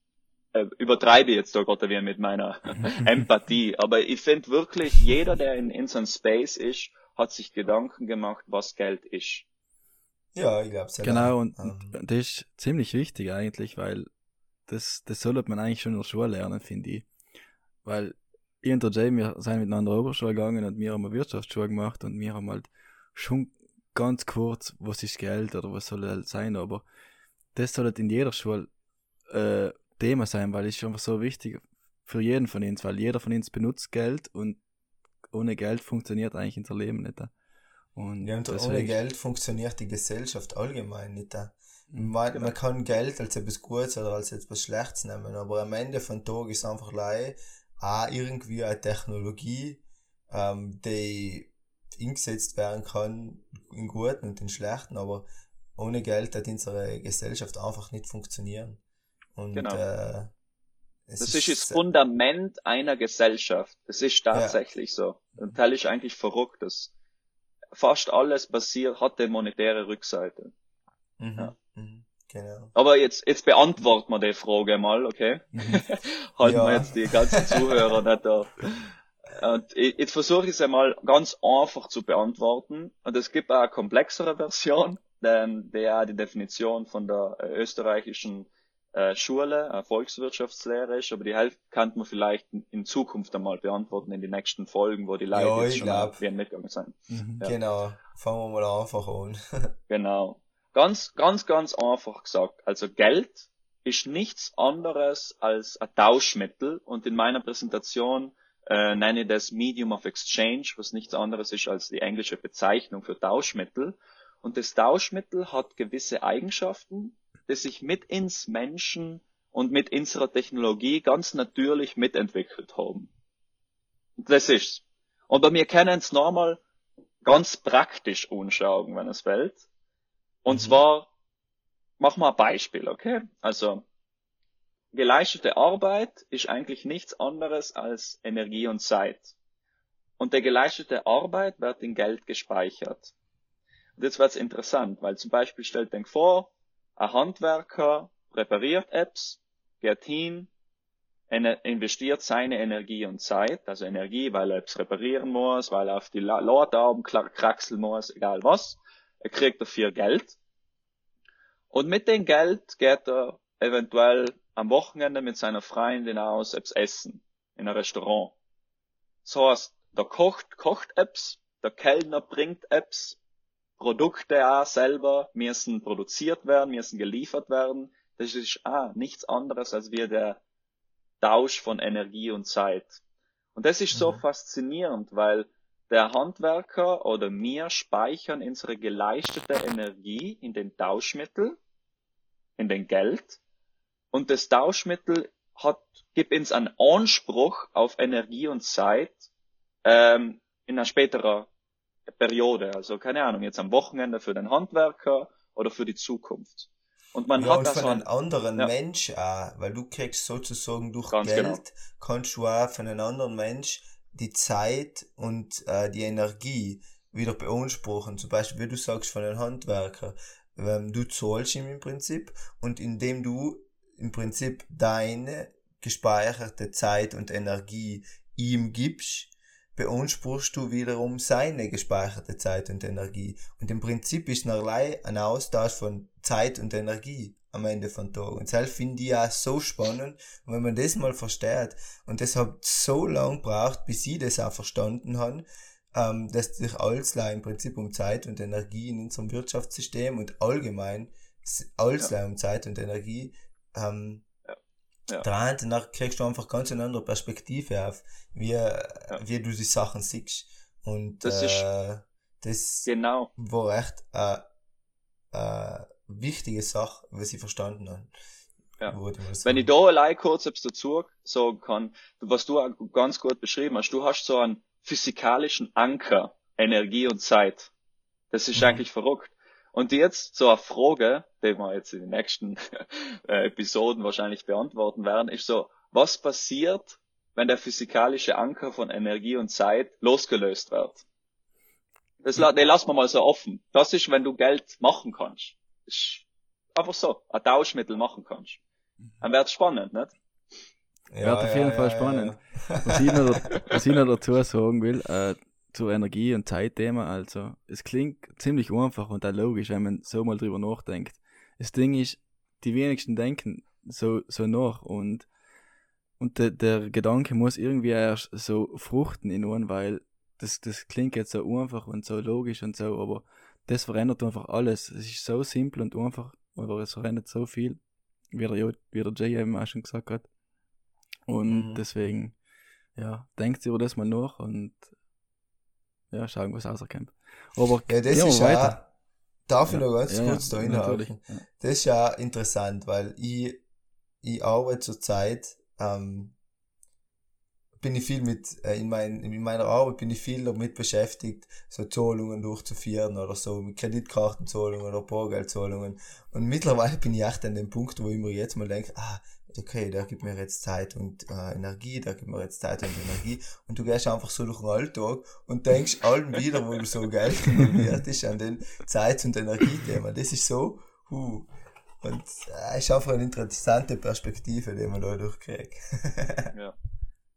äh, übertreibe jetzt da gerade wieder mit meiner Empathie, aber ich finde wirklich, jeder, der in, in so einem Space ist, hat sich Gedanken gemacht, was Geld ist. Ja, ich glaube Genau, und, ähm. das ist ziemlich wichtig eigentlich, weil das, das sollte man eigentlich schon in der Schule lernen, finde ich. Weil ich und der Jay, wir sind miteinander Oberschule gegangen und wir haben eine Wirtschaftsschule gemacht und wir haben halt schon ganz kurz, was ist Geld oder was soll halt sein, aber das soll halt in jeder Schule äh, Thema sein, weil es ist einfach so wichtig für jeden von uns, weil jeder von uns benutzt Geld und ohne Geld funktioniert eigentlich unser Leben nicht. Und, ja, und ohne Geld funktioniert die Gesellschaft allgemein nicht. Mhm, man, genau. man kann Geld als etwas Gutes oder als etwas Schlechtes nehmen, aber am Ende von Tag ist einfach leider auch irgendwie eine Technologie, ähm, die eingesetzt werden kann in guten und in schlechten, aber ohne Geld hat unsere Gesellschaft einfach nicht funktionieren. Und, genau. Äh, das ist, das Fundament einer Gesellschaft. Das ist tatsächlich ja. so. Und Teil ist eigentlich verrückt. dass fast alles basiert, hat eine monetäre Rückseite. Mhm. Ja. Mhm. Genau. Aber jetzt, jetzt beantworten wir die Frage mal, okay? Mhm. Halten ja. wir jetzt die ganzen Zuhörer nicht da. Und jetzt versuche ich es einmal ganz einfach zu beantworten. Und es gibt auch eine komplexere Version, denn der die Definition von der äh, österreichischen äh, Schule, äh, Volkswirtschaftslehre ist, aber die Hälfte kann man vielleicht in Zukunft einmal beantworten in den nächsten Folgen, wo die Leute ja, jetzt schon glaub. mitgegangen sind. Mhm. Ja. Genau, fangen wir mal einfach an. genau. Ganz, ganz, ganz einfach gesagt. Also Geld ist nichts anderes als ein Tauschmittel und in meiner Präsentation äh, nenne ich das Medium of Exchange, was nichts anderes ist als die englische Bezeichnung für Tauschmittel. Und das Tauschmittel hat gewisse Eigenschaften, die sich mit ins Menschen und mit unserer Technologie ganz natürlich mitentwickelt haben. Das ist's. Und wir können es nochmal ganz praktisch anschauen, wenn es will. Und mhm. zwar, machen wir ein Beispiel, okay? Also, geleistete Arbeit ist eigentlich nichts anderes als Energie und Zeit. Und der geleistete Arbeit wird in Geld gespeichert. Und jetzt wird's interessant, weil zum Beispiel stellt euch vor, ein Handwerker repariert Apps, geht hin, investiert seine Energie und Zeit, also Energie, weil er Apps reparieren muss, weil er auf die Lortauben kraxeln muss, egal was. Er kriegt dafür Geld. Und mit dem Geld geht er eventuell am Wochenende mit seiner Freundin aus Apps essen, in einem Restaurant. Das heißt, der kocht, kocht Apps, der Kellner bringt Apps, Produkte auch selber müssen produziert werden, müssen geliefert werden. Das ist auch nichts anderes als wie der Tausch von Energie und Zeit. Und das ist so mhm. faszinierend, weil der Handwerker oder wir speichern unsere geleistete Energie in den Tauschmittel, in den Geld. Und das Tauschmittel hat, gibt uns einen Anspruch auf Energie und Zeit ähm, in einer späteren Periode. Also keine Ahnung, jetzt am Wochenende für den Handwerker oder für die Zukunft. Und man ja, hat und von einem anderen ja. Mensch auch, weil du kriegst sozusagen durch Ganz Geld, genau. kannst du auch von einem anderen Mensch die Zeit und äh, die Energie wieder beanspruchen. Zum Beispiel, wie du sagst, von einem Handwerker. Ähm, du zahlst ihm im Prinzip und indem du im Prinzip deine gespeicherte Zeit und Energie ihm gibst, beanspruchst du wiederum seine gespeicherte Zeit und Energie. Und im Prinzip ist allein ein Austausch von Zeit und Energie am Ende von Tag. Und das finde ich ja so spannend. Und wenn man das mal versteht, und das hat so lang braucht, bis ich das auch verstanden habe, ähm, dass sich alles im Prinzip um Zeit und Energie in unserem Wirtschaftssystem und allgemein alles ja. um Zeit und Energie ähm, ja. danach kriegst du einfach ganz eine andere Perspektive auf, wie, ja. wie du die Sachen siehst. Und das, äh, das genau. war echt eine äh, wichtige Sache, was ich verstanden habe. Ja. Wenn ich da allein kurz etwas dazu sagen kann, was du ganz gut beschrieben hast, du hast so einen physikalischen Anker, Energie und Zeit. Das ist mhm. eigentlich verrückt. Und jetzt so eine Frage, die wir jetzt in den nächsten äh, Episoden wahrscheinlich beantworten werden, ist so, was passiert, wenn der physikalische Anker von Energie und Zeit losgelöst wird? Das, den lassen wir mal so offen. Das ist, wenn du Geld machen kannst. Ist einfach so, ein Tauschmittel machen kannst. Dann wird's spannend, nicht? Ja, wird auf jeden ja, Fall ja, spannend. Was, ich noch, was ich noch dazu sagen will, äh, zur Energie- und Zeitthema. Also, es klingt ziemlich einfach und auch logisch, wenn man so mal drüber nachdenkt. Das Ding ist, die wenigsten denken so, so nach und, und der, der Gedanke muss irgendwie erst so fruchten in uns, weil das, das klingt jetzt so einfach und so logisch und so, aber das verändert einfach alles. Es ist so simpel und einfach, aber es verändert so viel, wie der, wie der Jay eben auch schon gesagt hat. Und mhm. deswegen, ja, denkt über das mal nach und ja, schauen, was rauskommt. Aber ja, das ist weiter. Darf ja, ich noch ganz ja, kurz da hinhaken? Ja. Das ist ja interessant, weil ich, ich arbeite zurzeit, ähm, bin ich viel mit, äh, in, mein, in meiner Arbeit bin ich viel damit beschäftigt, so Zahlungen durchzuführen oder so, mit Kreditkartenzahlungen oder Bargeldzahlungen. Und mittlerweile bin ich echt an dem Punkt, wo ich mir jetzt mal denke, ah, okay, der gibt mir jetzt Zeit und äh, Energie, der gibt mir jetzt Zeit und Energie. Und du gehst einfach so durch den Alltag und denkst allen wieder, wo du so Geld involviert ist, an den Zeit- und Energiethema. Das ist so, huh. Und äh, ist einfach eine interessante Perspektive, die man da durchkriegt. ja.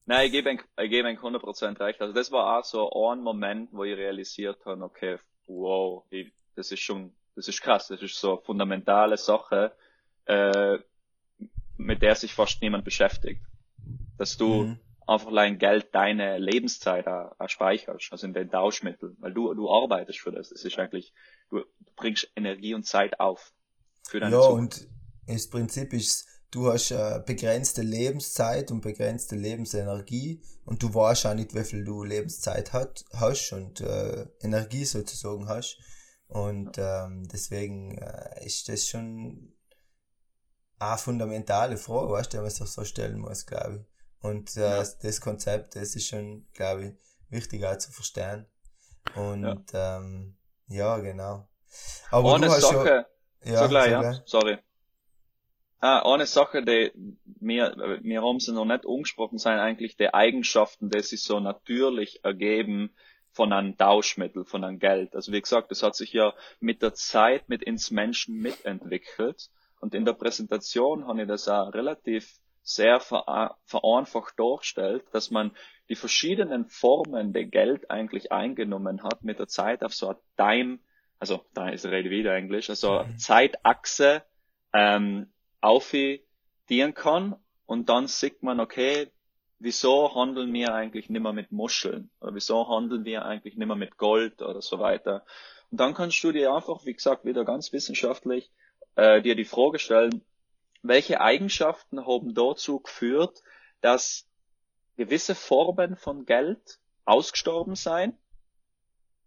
Nein, ich gebe ein, ich gebe ein 100% recht. Also das war auch so ein Moment, wo ich realisiert habe, okay, wow, ich, das ist schon, das ist krass, das ist so eine fundamentale Sache, äh, mit der sich fast niemand beschäftigt. Dass du mhm. einfach allein Geld deine Lebenszeit auch, auch speicherst, also in den Tauschmitteln, weil du, du arbeitest für das. Das ist eigentlich, du, du bringst Energie und Zeit auf für deine Ja, Zukunft. und das Prinzip ist, du hast äh, begrenzte Lebenszeit und begrenzte Lebensenergie und du weißt auch nicht, wie viel du Lebenszeit hat, hast und äh, Energie sozusagen hast. Und ähm, deswegen äh, ist das schon eine fundamentale Frage, weißt du, die man sich so stellen muss, glaube ich. Und äh, ja. das Konzept, das ist schon, glaube ich, wichtig auch zu verstehen. Und ja, ähm, ja genau. Aber eine du hast Sache, schon, ja, so gleich, ja, sorry. Ah, eine Sache, die mir, mir haben sie noch nicht umgesprochen sein, eigentlich die Eigenschaften, die sich so natürlich ergeben von einem Tauschmittel, von einem Geld. Also wie gesagt, das hat sich ja mit der Zeit mit ins Menschen mitentwickelt. Und in der Präsentation habe ich das auch relativ sehr vereinfacht dargestellt, dass man die verschiedenen Formen, der Geld eigentlich eingenommen hat, mit der Zeit auf so eine Time, also da ist Rede wieder Englisch, also mhm. Zeitachse ähm, aufdienen kann und dann sieht man, okay, wieso handeln wir eigentlich nicht mehr mit Muscheln oder wieso handeln wir eigentlich nicht mehr mit Gold oder so weiter. Und dann kannst du dir einfach, wie gesagt, wieder ganz wissenschaftlich äh, dir die Frage stellen, welche Eigenschaften haben dazu geführt, dass gewisse Formen von Geld ausgestorben sein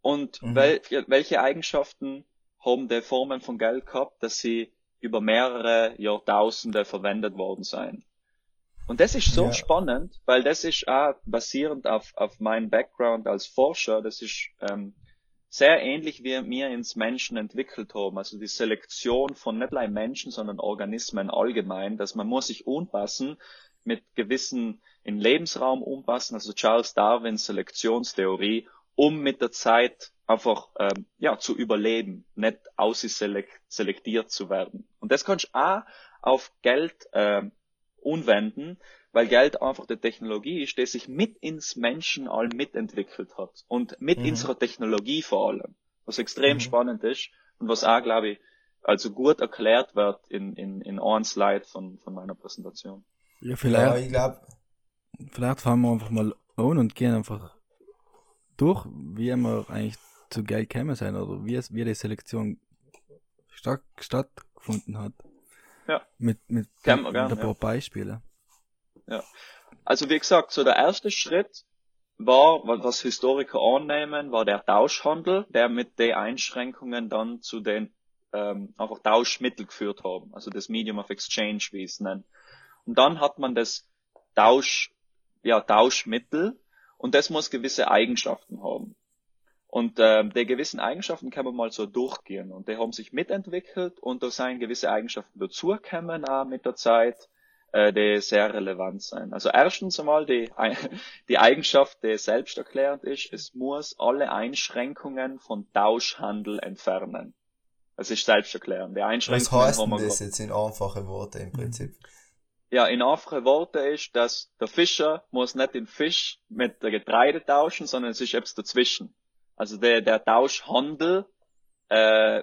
und mhm. wel welche Eigenschaften haben die Formen von Geld gehabt, dass sie über mehrere Jahrtausende verwendet worden sein. Und das ist so ja. spannend, weil das ist auch basierend auf, auf meinem Background als Forscher, das ist ähm, sehr ähnlich wie wir ins Menschen entwickelt haben. Also die Selektion von nicht allein Menschen, sondern Organismen allgemein, dass man muss sich anpassen mit gewissen in Lebensraum umpassen, also Charles Darwins Selektionstheorie, um mit der Zeit einfach ähm, ja zu überleben, nicht ausselektiert zu werden. Und das kannst du auch auf Geld ähm, umwenden, weil Geld einfach die Technologie ist, die sich mit ins Menschenall mitentwickelt hat und mit mhm. unserer Technologie vor allem, was extrem mhm. spannend ist und was auch, glaube ich, also gut erklärt wird in, in, in einem Slide von, von meiner Präsentation. Ja, vielleicht, ja, ich glaube, vielleicht fangen wir einfach mal an und gehen einfach durch, wie wir eigentlich zu Geld gekommen sind oder wie es, wie die Selektion statt, stattgefunden hat. Ja. Mit, mit, mit, mit ein paar ja. Beispielen. Ja. Also wie gesagt, so der erste Schritt war, was Historiker annehmen, war der Tauschhandel, der mit den Einschränkungen dann zu den ähm, einfach Tauschmittel geführt haben, also das Medium of Exchange, wie es nennt. Und dann hat man das Tausch, ja, Tauschmittel und das muss gewisse Eigenschaften haben. Und ähm, die gewissen Eigenschaften kann man mal so durchgehen und die haben sich mitentwickelt und da sind gewisse Eigenschaften dazugekommen auch mit der Zeit äh, die sehr relevant sein. Also erstens einmal die, die Eigenschaft, die selbsterklärend ist, es muss alle Einschränkungen von Tauschhandel entfernen. Das ist selbsterklärend. Die Einschränkungen Was heißt denn das jetzt in einfache Worte im Prinzip? Ja, in einfache Worte ist, dass der Fischer muss nicht den Fisch mit der Getreide tauschen, sondern es ist etwas dazwischen. Also der, der Tauschhandel äh,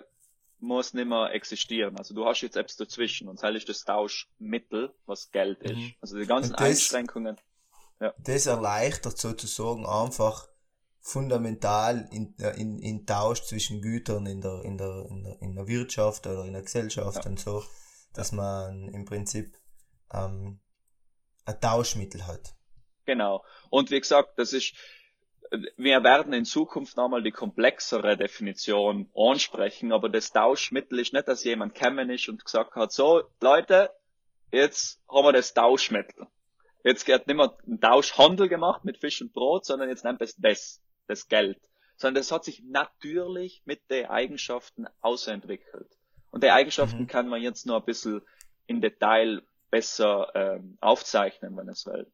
muss nicht mehr existieren. Also du hast jetzt etwas dazwischen und das ist das Tauschmittel, was Geld ist. Mhm. Also die ganzen das, Einschränkungen. Ja. Das erleichtert sozusagen einfach fundamental in, in, in Tausch zwischen Gütern in der, in der, in der, in der Wirtschaft oder in der Gesellschaft ja. und so, dass man im Prinzip ähm, ein Tauschmittel hat. Genau. Und wie gesagt, das ist, wir werden in Zukunft nochmal die komplexere Definition ansprechen, aber das Tauschmittel ist nicht, dass jemand kämen ist und gesagt hat, so, Leute, jetzt haben wir das Tauschmittel. Jetzt wird nicht mehr ein Tauschhandel gemacht mit Fisch und Brot, sondern jetzt nennt es das, das Geld. Sondern das hat sich natürlich mit den Eigenschaften ausentwickelt. Und die Eigenschaften mhm. kann man jetzt nur ein bisschen in Detail besser ähm, aufzeichnen, wenn es will.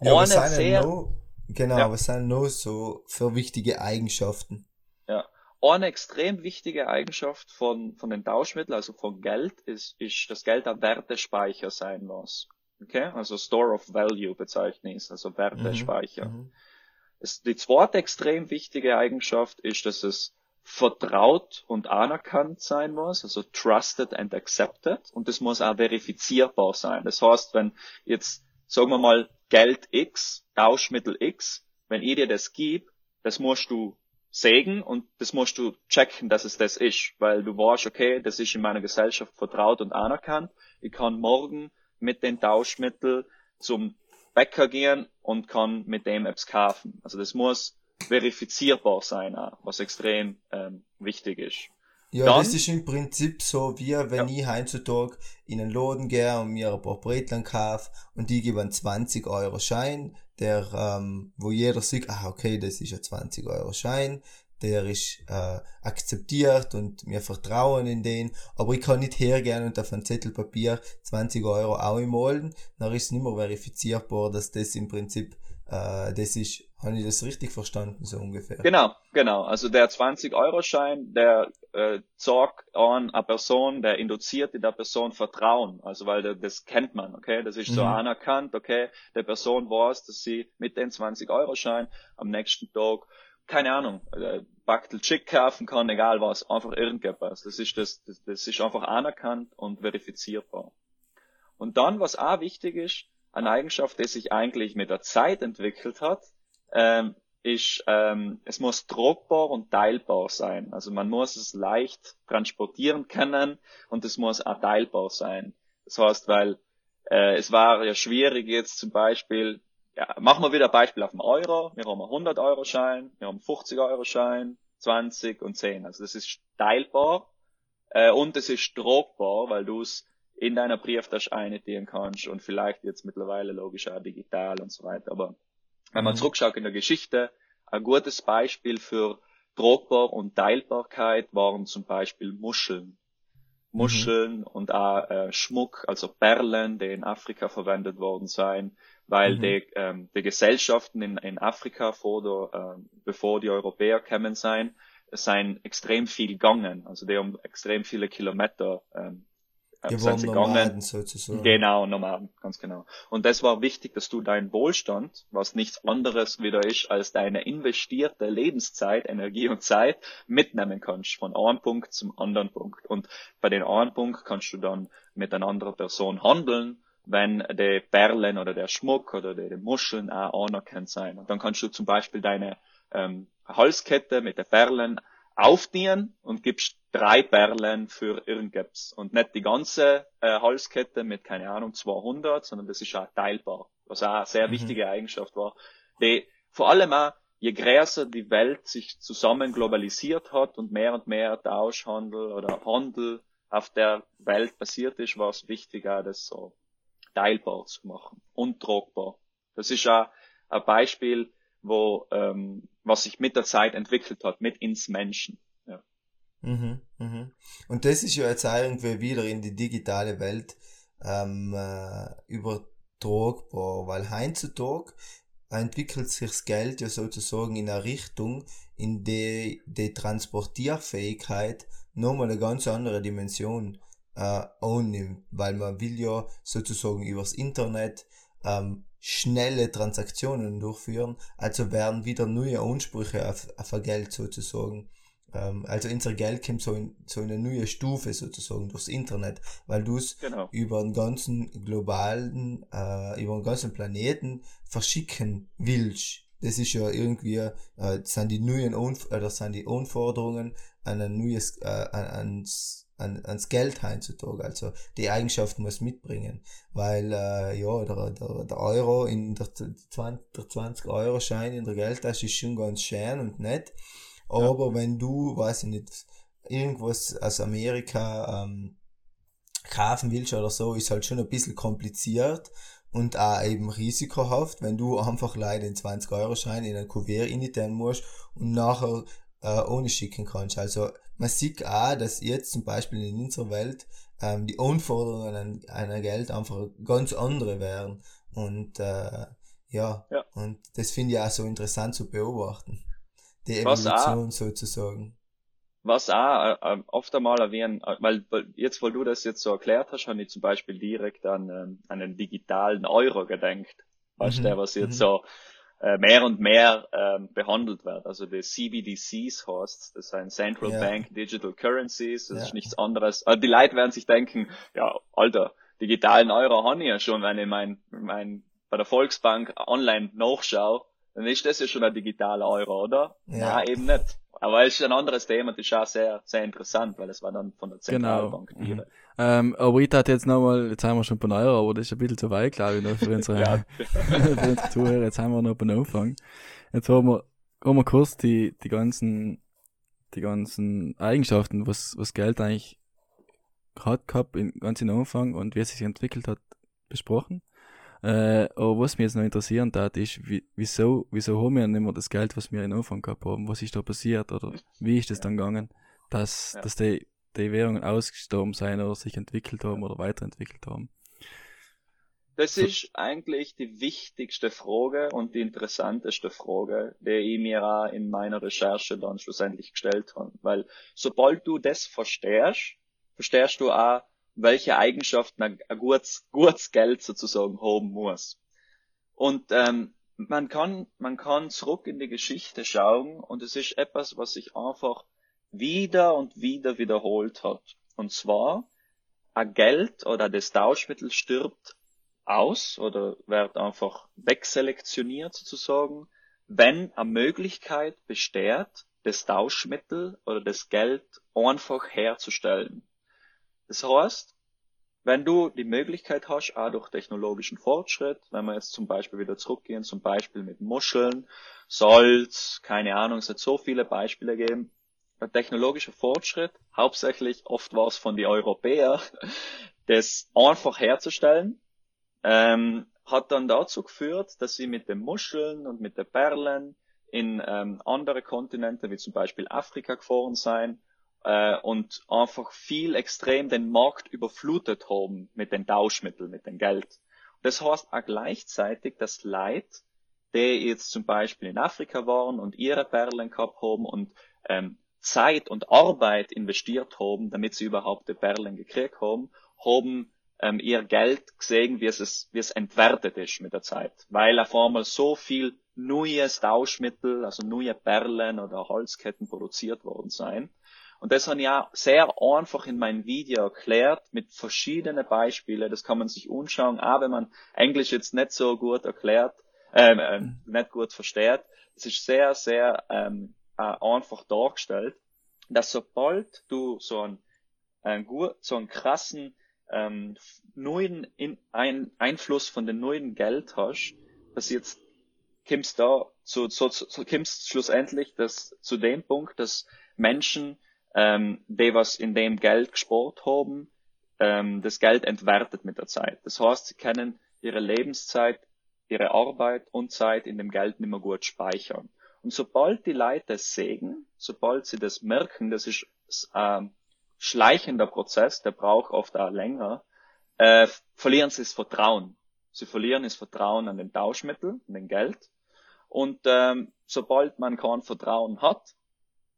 Ja, Ohne sehr, no Genau, ja. was sind noch so für wichtige Eigenschaften? Ja. Eine extrem wichtige Eigenschaft von, von den Tauschmitteln, also von Geld, ist, ist, dass Geld ein Wertespeicher sein muss. Okay? Also Store of Value bezeichne ich also Wertespeicher. Mhm. Mhm. die zweite extrem wichtige Eigenschaft ist, dass es vertraut und anerkannt sein muss, also trusted and accepted, und das muss auch verifizierbar sein. Das heißt, wenn jetzt, sagen wir mal, Geld X, Tauschmittel X, wenn ich dir das gib, das musst du sägen und das musst du checken, dass es das ist, weil du weißt, okay, das ist in meiner Gesellschaft vertraut und anerkannt. Ich kann morgen mit den Tauschmittel zum Bäcker gehen und kann mit dem Apps kaufen. Also das muss verifizierbar sein, was extrem ähm, wichtig ist. Ja, dann, das ist im Prinzip so, wie wenn ja. ich heutzutage in einen Laden gehe und mir ein paar Bretlern kaufe und die geben einen 20 Euro Schein, der, ähm, wo jeder sieht, ah, okay, das ist ein 20 Euro Schein, der ist äh, akzeptiert und wir vertrauen in den, aber ich kann nicht hergehen und auf ein Zettel Papier 20 Euro auch malen, dann ist es nicht mehr verifizierbar, dass das im Prinzip äh, das ist, habe ich das richtig verstanden, so ungefähr? Genau, genau. Also der 20-Euro-Schein, der äh, sorgt an eine Person, der induziert in der Person Vertrauen. Also weil der, das kennt man, okay? Das ist so mhm. anerkannt, okay? Der Person weiß, dass sie mit dem 20-Euro-Schein am nächsten Tag, keine Ahnung, äh, Bactel Chick kaufen kann, egal was, einfach irgendetwas. Das ist das, das, das ist einfach anerkannt und verifizierbar. Und dann, was auch wichtig ist, eine Eigenschaft, die sich eigentlich mit der Zeit entwickelt hat, ähm, ist, ähm, es muss druckbar und teilbar sein. Also man muss es leicht transportieren können und es muss auch teilbar sein. Das heißt, weil äh, es war ja schwierig jetzt zum Beispiel ja, machen wir wieder ein Beispiel auf dem Euro. Wir haben einen 100 Euro Schein, wir haben einen 50 Euro Schein, 20 und 10. Also das ist teilbar äh, und es ist druckbar, weil du es in deiner Brieftasche eintieren kannst und vielleicht jetzt mittlerweile logisch auch digital und so weiter. Aber wenn man mhm. zurückschaut in der Geschichte, ein gutes Beispiel für Druckbar und Teilbarkeit waren zum Beispiel Muscheln. Muscheln mhm. und auch äh, Schmuck, also Perlen, die in Afrika verwendet worden seien, weil mhm. die, ähm, die Gesellschaften in, in Afrika vor der, äh, bevor die Europäer kämen sein, seien extrem viel gegangen. Also die haben extrem viele Kilometer ähm, die waren Nomaden sozusagen. Genau, Nomaden, ganz genau. Und das war wichtig, dass du deinen Wohlstand, was nichts anderes wieder ist als deine investierte Lebenszeit, Energie und Zeit, mitnehmen kannst von einem Punkt zum anderen Punkt. Und bei den einen Punkt kannst du dann mit einer anderen Person handeln, wenn die Perlen oder der Schmuck oder die, die Muscheln auch anerkannt sein. Und dann kannst du zum Beispiel deine ähm, Halskette mit den Perlen aufdienen und gibst drei Perlen für irgendwas und nicht die ganze äh, Halskette mit, keine Ahnung, 200, sondern das ist auch teilbar, was auch eine sehr mhm. wichtige Eigenschaft war, die vor allem auch, je größer die Welt sich zusammen globalisiert hat und mehr und mehr Tauschhandel oder Handel auf der Welt passiert ist, war es wichtig, auch das so teilbar zu machen und tragbar. Das ist auch ein Beispiel, wo ähm, was sich mit der Zeit entwickelt hat, mit ins Menschen. Ja. Mhm, mhm. Und das ist ja jetzt irgendwie wieder in die digitale Welt ähm, äh, übertragbar, weil heutzutage entwickelt sich das Geld ja sozusagen in eine Richtung, in der die Transportierfähigkeit nochmal eine ganz andere Dimension äh, annimmt, weil man will ja sozusagen übers Internet ähm, schnelle Transaktionen durchführen, also werden wieder neue Ansprüche auf, auf ein Geld sozusagen. Ähm, also unser Geld kommt so in so eine neue Stufe sozusagen durchs Internet, weil du es genau. über den ganzen globalen, äh, über den ganzen Planeten verschicken willst. Das ist ja irgendwie, äh, das sind die neuen, äh, das sind die Anforderungen an ein neues, äh, ans an, ans Geld heutzutage. Also die Eigenschaft muss mitbringen. Weil äh, ja, der, der, der Euro in der 20, der 20 Euro Schein in der Geldtasche ist schon ganz schön und nett. Aber ja. wenn du, weiß ich nicht, irgendwas aus Amerika ähm, kaufen willst oder so, ist halt schon ein bisschen kompliziert und auch eben risikohaft, wenn du einfach leider den 20 Euro Schein in ein Kuvert initieren musst und nachher äh, ohne schicken kannst. Also man sieht auch, dass jetzt zum Beispiel in unserer Welt ähm, die Anforderungen an, an Geld einfach ganz andere wären. Und äh, ja, ja, und das finde ich auch so interessant zu beobachten. Die Evolution auch, sozusagen. Was auch äh, äh oft einmal erwähnen, äh, weil, weil jetzt, weil du das jetzt so erklärt hast, habe ich zum Beispiel direkt an, ähm, an einen digitalen Euro gedenkt. Weißt mhm. du, was jetzt mhm. so äh, mehr und mehr ähm, behandelt wird. Also die CBDCs heißt, das sind Central ja. Bank Digital Currencies, das ja. ist nichts anderes. Also die Leute werden sich denken, ja, Alter, digitalen Euro habe ich ja schon, wenn ich mein, mein bei der Volksbank online nachschaue, dann ist das ja schon ein digitaler Euro, oder? Ja, Nein, eben nicht. Aber es ist ein anderes Thema, das ist auch sehr, sehr interessant, weil es war dann von der Zentralbank genau. Mhm. Ähm, aber ich hatte jetzt nochmal, jetzt haben wir schon bei Euro, aber das ist ein bisschen zu weit, glaube ich, noch für unsere, ja. für unsere Zuhörer. Jetzt haben wir noch beim Anfang. Jetzt haben wir, haben wir kurz die, die ganzen, die ganzen Eigenschaften, was, was Geld eigentlich hat gehabt, in, ganz in Anfang und wie es sich entwickelt hat, besprochen. Äh, aber was mich jetzt noch interessieren hat, ist, wie, wieso, wieso haben wir nicht mehr das Geld, was wir in Anfang gehabt haben? Was ist da passiert? Oder wie ist das dann gegangen, dass, ja. dass die, die Währungen ausgestorben sein oder sich entwickelt haben oder weiterentwickelt haben? Das ist eigentlich die wichtigste Frage und die interessanteste Frage, die ich mir auch in meiner Recherche dann schlussendlich gestellt habe. Weil sobald du das verstehst, verstehst du auch, welche Eigenschaften ein, ein gutes, gutes Geld sozusagen haben muss. Und ähm, man kann, man kann zurück in die Geschichte schauen und es ist etwas, was sich einfach wieder und wieder wiederholt hat. Und zwar, ein Geld oder das Tauschmittel stirbt aus oder wird einfach wegselektioniert sozusagen, wenn eine Möglichkeit besteht, das Tauschmittel oder das Geld einfach herzustellen. Das heißt, wenn du die Möglichkeit hast, auch durch technologischen Fortschritt, wenn wir jetzt zum Beispiel wieder zurückgehen, zum Beispiel mit Muscheln, Salz, keine Ahnung, es hat so viele Beispiele gegeben, der technologische Fortschritt, hauptsächlich oft war es von den Europäern, das einfach herzustellen, ähm, hat dann dazu geführt, dass sie mit den Muscheln und mit den Perlen in ähm, andere Kontinente, wie zum Beispiel Afrika gefahren sein äh, und einfach viel extrem den Markt überflutet haben mit den Tauschmitteln, mit dem Geld. Das heißt auch gleichzeitig, dass Leute, die jetzt zum Beispiel in Afrika waren und ihre Perlen gehabt haben und ähm, Zeit und Arbeit investiert haben, damit sie überhaupt die Perlen gekriegt haben, haben ähm, ihr Geld gesehen, wie es, wie es entwertet ist mit der Zeit. Weil auf einmal so viel neues Tauschmittel, also neue Perlen oder Holzketten produziert worden sein. Und das habe ich auch sehr einfach in meinem Video erklärt, mit verschiedenen Beispielen. Das kann man sich anschauen, auch wenn man Englisch jetzt nicht so gut erklärt, ähm, äh, nicht gut versteht. Es ist sehr, sehr ähm, äh, einfach dargestellt, dass sobald du so einen, einen so einen krassen ähm, neuen in, ein, Einfluss von dem neuen Geld hast, dass jetzt kommst da zu, so, so kommst schlussendlich dass, zu dem Punkt, dass Menschen ähm, die was in dem Geld gespart haben, ähm, das Geld entwertet mit der Zeit. Das heißt, sie können ihre Lebenszeit, ihre Arbeit und Zeit in dem Geld nicht mehr gut speichern. Und sobald die Leute das sehen, sobald sie das merken, das ist ähm, schleichender Prozess, der braucht oft auch länger, äh, verlieren sie das Vertrauen. Sie verlieren das Vertrauen an den Tauschmittel, an den Geld. Und ähm, sobald man kein Vertrauen hat,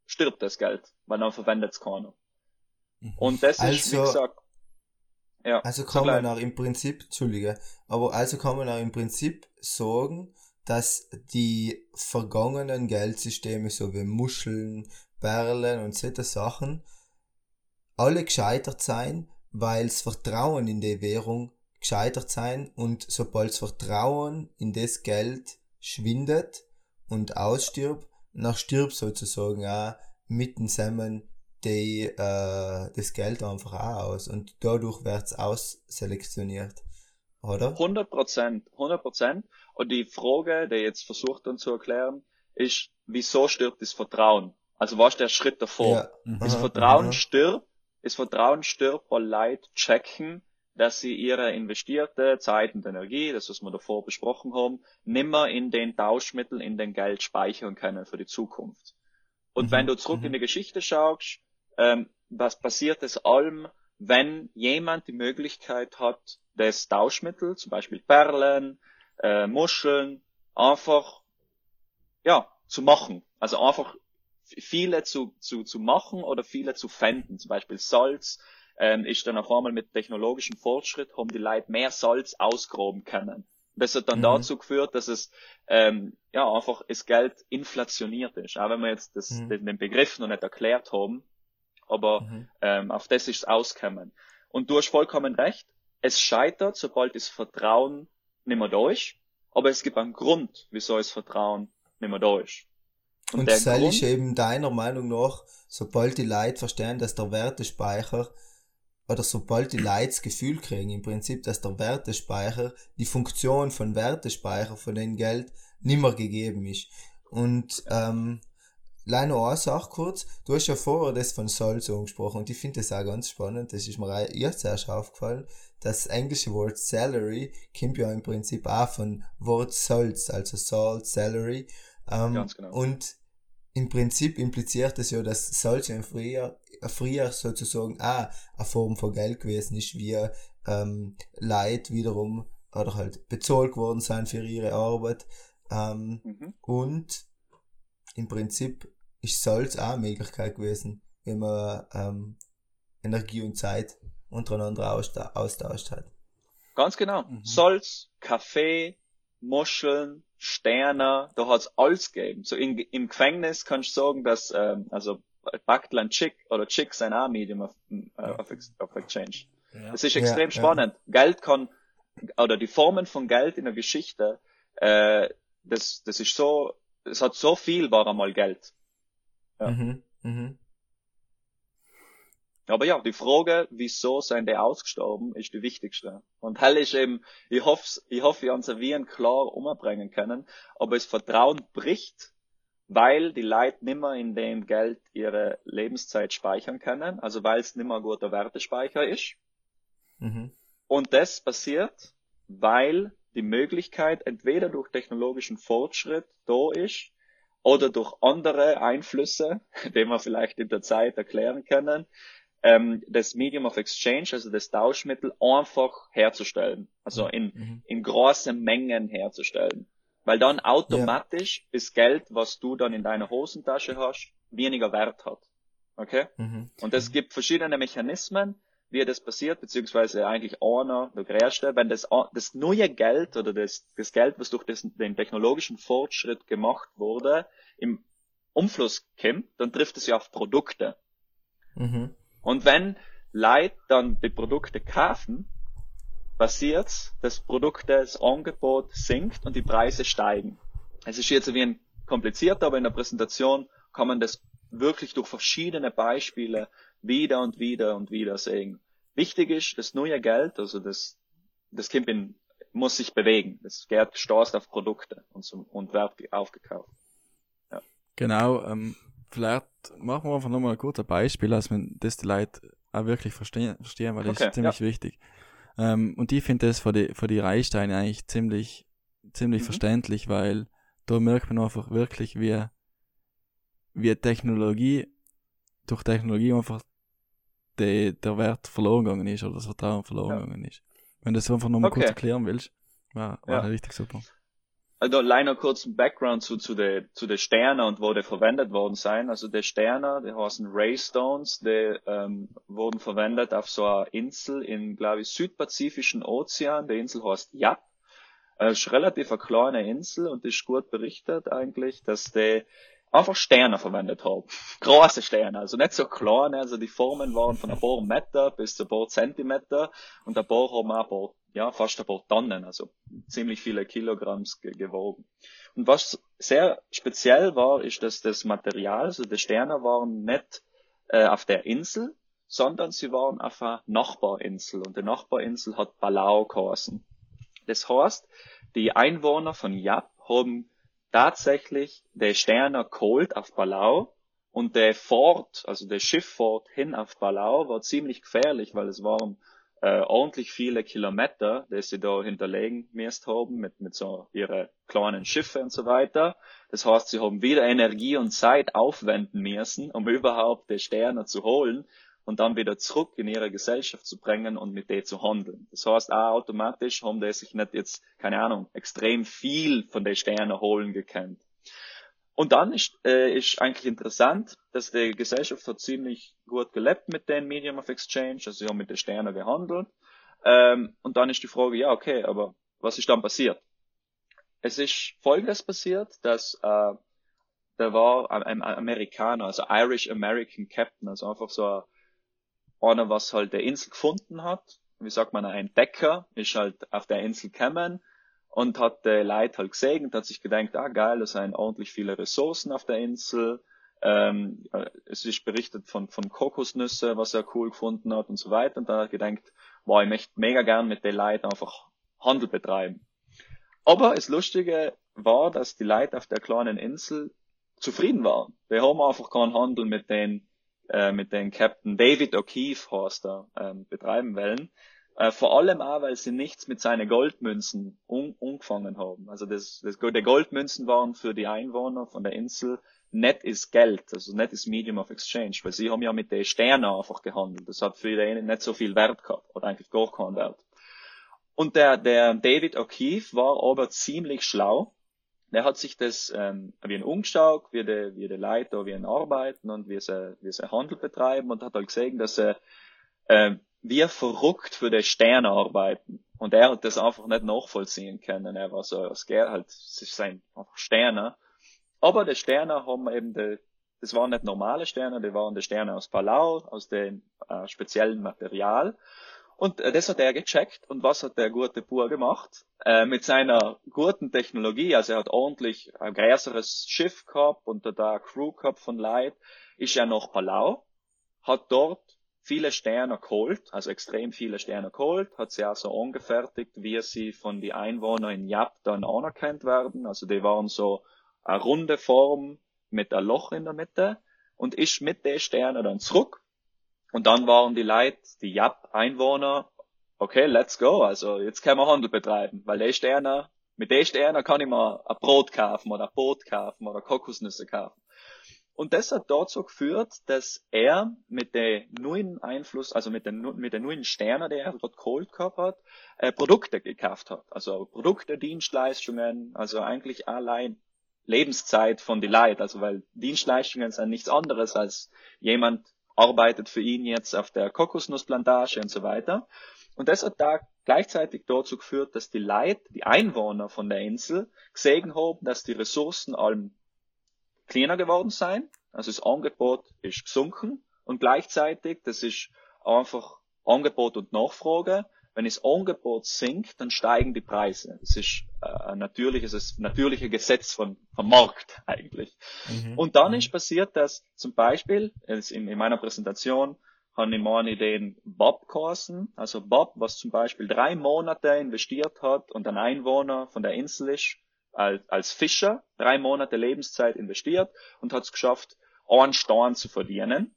stirbt das Geld, weil dann verwendet es keiner. Mhm. Und das also, ist, wie also- gesagt, ja, also kann man auch im Prinzip, Entschuldige, aber also kann man auch im Prinzip sagen, dass die vergangenen Geldsysteme, so wie Muscheln, Perlen und solche Sachen, alle gescheitert sein, weil das Vertrauen in die Währung gescheitert sein und sobald das Vertrauen in das Geld schwindet und ausstirbt, nach stirbt sozusagen auch mit den die, äh, das Geld einfach auch aus und dadurch wird's ausselektioniert, oder? 100 Prozent, 100 Prozent. Und die Frage, die jetzt versucht dann zu erklären, ist, wieso stirbt das Vertrauen? Also was ist der Schritt davor? Ja. Mhm. Das Vertrauen mhm. stirbt, das Vertrauen stirbt, weil Leute checken, dass sie ihre investierte Zeit und Energie, das was wir davor besprochen haben, nimmer in den Tauschmitteln, in den Geld speichern können für die Zukunft. Und mhm. wenn du zurück mhm. in die Geschichte schaust, ähm, was passiert es allem, wenn jemand die Möglichkeit hat, das Tauschmittel, zum Beispiel Perlen, äh, Muscheln, einfach ja zu machen. Also einfach viele zu, zu, zu machen oder viele zu fänden. Zum Beispiel Salz, ähm, ist dann auf einmal mit technologischem Fortschritt haben die Leute mehr Salz ausgraben können. Das hat dann mhm. dazu geführt, dass es ähm, ja einfach das Geld inflationiert ist. Auch wenn wir jetzt das, mhm. den, den, Begriff noch nicht erklärt haben, aber mhm. ähm, auf das ist es auskommen. Und du hast vollkommen recht. Es scheitert, sobald das Vertrauen nicht mehr da ist. Aber es gibt einen Grund, wieso das Vertrauen nicht mehr da ist. Und, Und das ist eben deiner Meinung nach, sobald die Leute verstehen, dass der Wertespeicher oder sobald die Leute das Gefühl kriegen, im Prinzip, dass der Wertespeicher, die Funktion von Wertespeicher von dem Geld nimmer gegeben ist. Und ähm, leider noch eine Sache kurz, du hast ja vorher das von Salz angesprochen und ich finde das auch ganz spannend, das ist mir jetzt erst aufgefallen, das englische Wort Salary kommt ja im Prinzip auch von Wort Salz, also Salt, Salary. Ähm, ganz genau. Und im Prinzip impliziert das ja, dass Salz ja früher früher sozusagen auch eine Form von Geld gewesen ist, wie ähm, Leute wiederum oder halt bezahlt worden sind für ihre Arbeit. Ähm, mhm. Und im Prinzip ist Salz auch eine Möglichkeit gewesen, wenn man ähm, Energie und Zeit untereinander austauscht hat. Ganz genau. Mhm. Salz, Kaffee, Muscheln, Sterne, da hat's alles gegeben. So in, im Gefängnis kannst du sagen, dass ähm, also Backland Chick oder Chick sein auch Medium of, uh, of, of Exchange. Ja. Das ist extrem ja, spannend. Ja. Geld kann, oder die Formen von Geld in der Geschichte, äh, das, das ist so, es hat so viel, war einmal Geld. Ja. Mhm, mhm. Aber ja, die Frage, wieso sind die ausgestorben, ist die wichtigste. Und hell ist eben, ich hoffe, ich hoffe, wir uns wie klar umbringen können, aber das Vertrauen bricht, weil die Leute nimmer in dem Geld ihre Lebenszeit speichern können, also weil es nimmer ein guter Wertespeicher ist. Mhm. Und das passiert, weil die Möglichkeit entweder durch technologischen Fortschritt da ist oder durch andere Einflüsse, die wir vielleicht in der Zeit erklären können, ähm, das Medium of Exchange, also das Tauschmittel, einfach herzustellen. Also in, mhm. in große Mengen herzustellen. Weil dann automatisch ja. das Geld, was du dann in deiner Hosentasche hast, weniger Wert hat. Okay? Mhm. Und es gibt verschiedene Mechanismen, wie das passiert, beziehungsweise eigentlich einer, der größte, wenn das, das neue Geld oder das, das Geld, was durch das, den technologischen Fortschritt gemacht wurde, im Umfluss kommt, dann trifft es ja auf Produkte. Mhm. Und wenn Leute dann die Produkte kaufen, passiert, dass Produkte, das Angebot sinkt und die Preise steigen. Es ist jetzt wie ein komplizierter, aber in der Präsentation kann man das wirklich durch verschiedene Beispiele wieder und wieder und wieder sehen. Wichtig ist, das neue Geld, also das, das Kimpin muss sich bewegen. Das Geld stoßt auf Produkte und, zum, und wird aufgekauft. Ja. Genau, ähm, vielleicht machen wir einfach nochmal ein kurzes Beispiel, dass man das die Leute auch wirklich verstehen, verstehen weil das okay, ist ziemlich ja. wichtig. Ähm, und ich finde das für die, für die Reichsteine eigentlich ziemlich, ziemlich mhm. verständlich, weil da merkt man einfach wirklich, wie, wie Technologie, durch Technologie einfach die, der Wert verloren gegangen ist oder das Vertrauen verloren ja. gegangen ist. Wenn du das einfach nochmal okay. kurz erklären willst, war, war ja. richtig super. Also leider kurz ein Background zu, zu den zu de Sternen und wo die verwendet worden sein. Also die Sterne, die heißen Raystones, die ähm, wurden verwendet auf so einer Insel in, glaube ich, südpazifischen Ozean. Die Insel heißt Yap. Es ist relativ eine kleine Insel und ist gut berichtet eigentlich, dass die einfach Sterne verwendet haben. Große Sterne, also nicht so kleine, also die Formen waren von ein paar Meter bis zu ein paar Zentimeter und ein paar haben auch ein paar, ja, fast ein paar Tonnen, also ziemlich viele Kilogramms gewogen. Und was sehr speziell war, ist, dass das Material, also die Sterne waren nicht äh, auf der Insel, sondern sie waren auf einer Nachbarinsel und die Nachbarinsel hat Palau geheißen. Das heißt, die Einwohner von Yap haben tatsächlich der Sterner geholt auf Palau und der Fort, also der Schifffahrt hin auf Palau war ziemlich gefährlich, weil es waren äh, ordentlich viele Kilometer, die sie da hinterlegen müsst haben mit, mit so ihre kleinen Schiffe und so weiter. Das heißt, sie haben wieder Energie und Zeit aufwenden müssen, um überhaupt die Sterne zu holen und dann wieder zurück in ihre Gesellschaft zu bringen und mit denen zu handeln. Das heißt, auch automatisch haben die sich nicht jetzt, keine Ahnung, extrem viel von den Sternen holen gekannt. Und dann ist, äh, ist eigentlich interessant, dass die Gesellschaft hat ziemlich gut gelebt mit den Medium of Exchange, also sie haben mit den Sternen gehandelt. Ähm, und dann ist die Frage, ja, okay, aber was ist dann passiert? Es ist Folgendes passiert, dass äh, da war ein Amerikaner, also Irish American Captain, also einfach so ein einer, was halt der Insel gefunden hat, wie sagt man, ein Decker, ist halt auf der Insel gekommen und hat die Leute halt gesehen und hat sich gedacht, ah geil, es sind ordentlich viele Ressourcen auf der Insel. Ähm, äh, es ist berichtet von, von Kokosnüsse, was er cool gefunden hat und so weiter. Und dann hat er gedacht, boah, ich möchte mega gern mit den Leuten einfach Handel betreiben. Aber das Lustige war, dass die Leute auf der kleinen Insel zufrieden waren. Wir haben einfach keinen Handel mit den äh, mit den Captain David O'Keefe Horster ähm, betreiben wollen. Äh, vor allem auch, weil sie nichts mit seinen Goldmünzen umgefangen haben. Also das, das, die Goldmünzen waren für die Einwohner von der Insel net ist Geld, also net ist Medium of Exchange, weil sie haben ja mit den Sternen einfach gehandelt. Das hat für die nicht so viel Wert gehabt, oder eigentlich gar keinen Wert. Und der, der David O'Keefe war aber ziemlich schlau der hat sich das ähm, wie ein umgeschaut, wie die, wie die Leute da wie ein arbeiten und wie sie, wie sie Handel betreiben und hat halt gesehen, dass er äh, wie verrückt für die Sterne arbeiten. Und er hat das einfach nicht nachvollziehen können. Er war so, es geht halt, es sind einfach Sterne. Aber die Sterne haben eben die, das waren nicht normale Sterne, die waren die Sterne aus Palau, aus dem äh, speziellen Material. Und äh, das hat er gecheckt. Und was hat der gute Bur gemacht? Äh, mit seiner guten Technologie, also er hat ordentlich ein größeres Schiff gehabt und da Crew gehabt von Leid, ist er nach Palau, hat dort viele Sterne geholt, also extrem viele Sterne geholt, hat sie auch so angefertigt, wie sie von den Einwohnern in Jap dann anerkannt werden. Also die waren so eine runde Form mit einem Loch in der Mitte und ist mit den Sternen dann zurück. Und dann waren die Leute, die Jap-Einwohner, okay, let's go, also jetzt können wir Handel betreiben, weil die Sterne, mit den Sternen kann ich mir ein Brot kaufen oder ein Boot kaufen oder Kokosnüsse kaufen. Und das hat dazu geführt, dass er mit den neuen Einfluss, also mit den, mit den neuen Sternen, die er dort geholt gehabt hat, äh, Produkte gekauft hat. Also Produkte, Dienstleistungen, also eigentlich allein Lebenszeit von die Leute. Also weil Dienstleistungen sind nichts anderes als jemand arbeitet für ihn jetzt auf der Kokosnussplantage und so weiter. Und das hat da gleichzeitig dazu geführt, dass die Leute, die Einwohner von der Insel, gesehen haben, dass die Ressourcen allem kleiner geworden sein. Also das Angebot ist gesunken und gleichzeitig, das ist einfach Angebot und Nachfrage. Wenn das Angebot sinkt, dann steigen die Preise. Das ist äh, ein natürliches, das natürliche Gesetz von, vom Markt eigentlich. Mhm. Und dann mhm. ist passiert, dass zum Beispiel, in, in meiner Präsentation, habe ich meine den Bob geheißen. Also Bob, was zum Beispiel drei Monate investiert hat und ein Einwohner von der Insel ist, als, als Fischer drei Monate Lebenszeit investiert und hat es geschafft, einen Stein zu verdienen.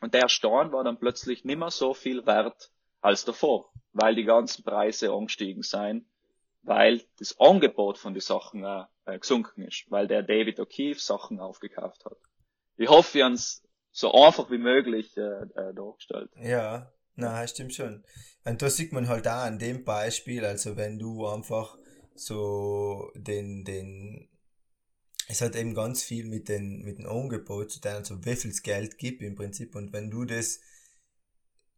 Und der Stein war dann plötzlich nimmer so viel wert als davor, weil die ganzen Preise angestiegen sind, weil das Angebot von den Sachen äh, äh gesunken ist, weil der David O'Keefe Sachen aufgekauft hat. Ich hoffe, wir haben es so einfach wie möglich äh, äh, dargestellt. Ja, na, stimmt schon. Und da sieht man halt auch an dem Beispiel, also wenn du einfach so den, den, es hat eben ganz viel mit den, mit dem Angebot zu tun, also wie viel Geld gibt im Prinzip und wenn du das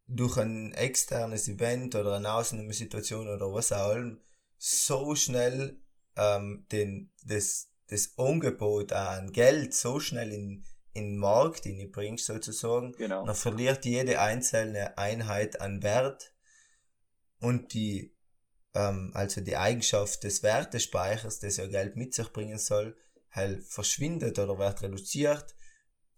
durch ein externes Event oder eine Ausnahmesituation oder was auch immer so schnell ähm, den, das, das Angebot an Geld so schnell in, in den Markt bringst sozusagen, genau. dann verliert jede einzelne Einheit an Wert und die ähm, also die Eigenschaft des Wertespeichers, das ja Geld mit sich bringen soll, halt verschwindet oder wird reduziert.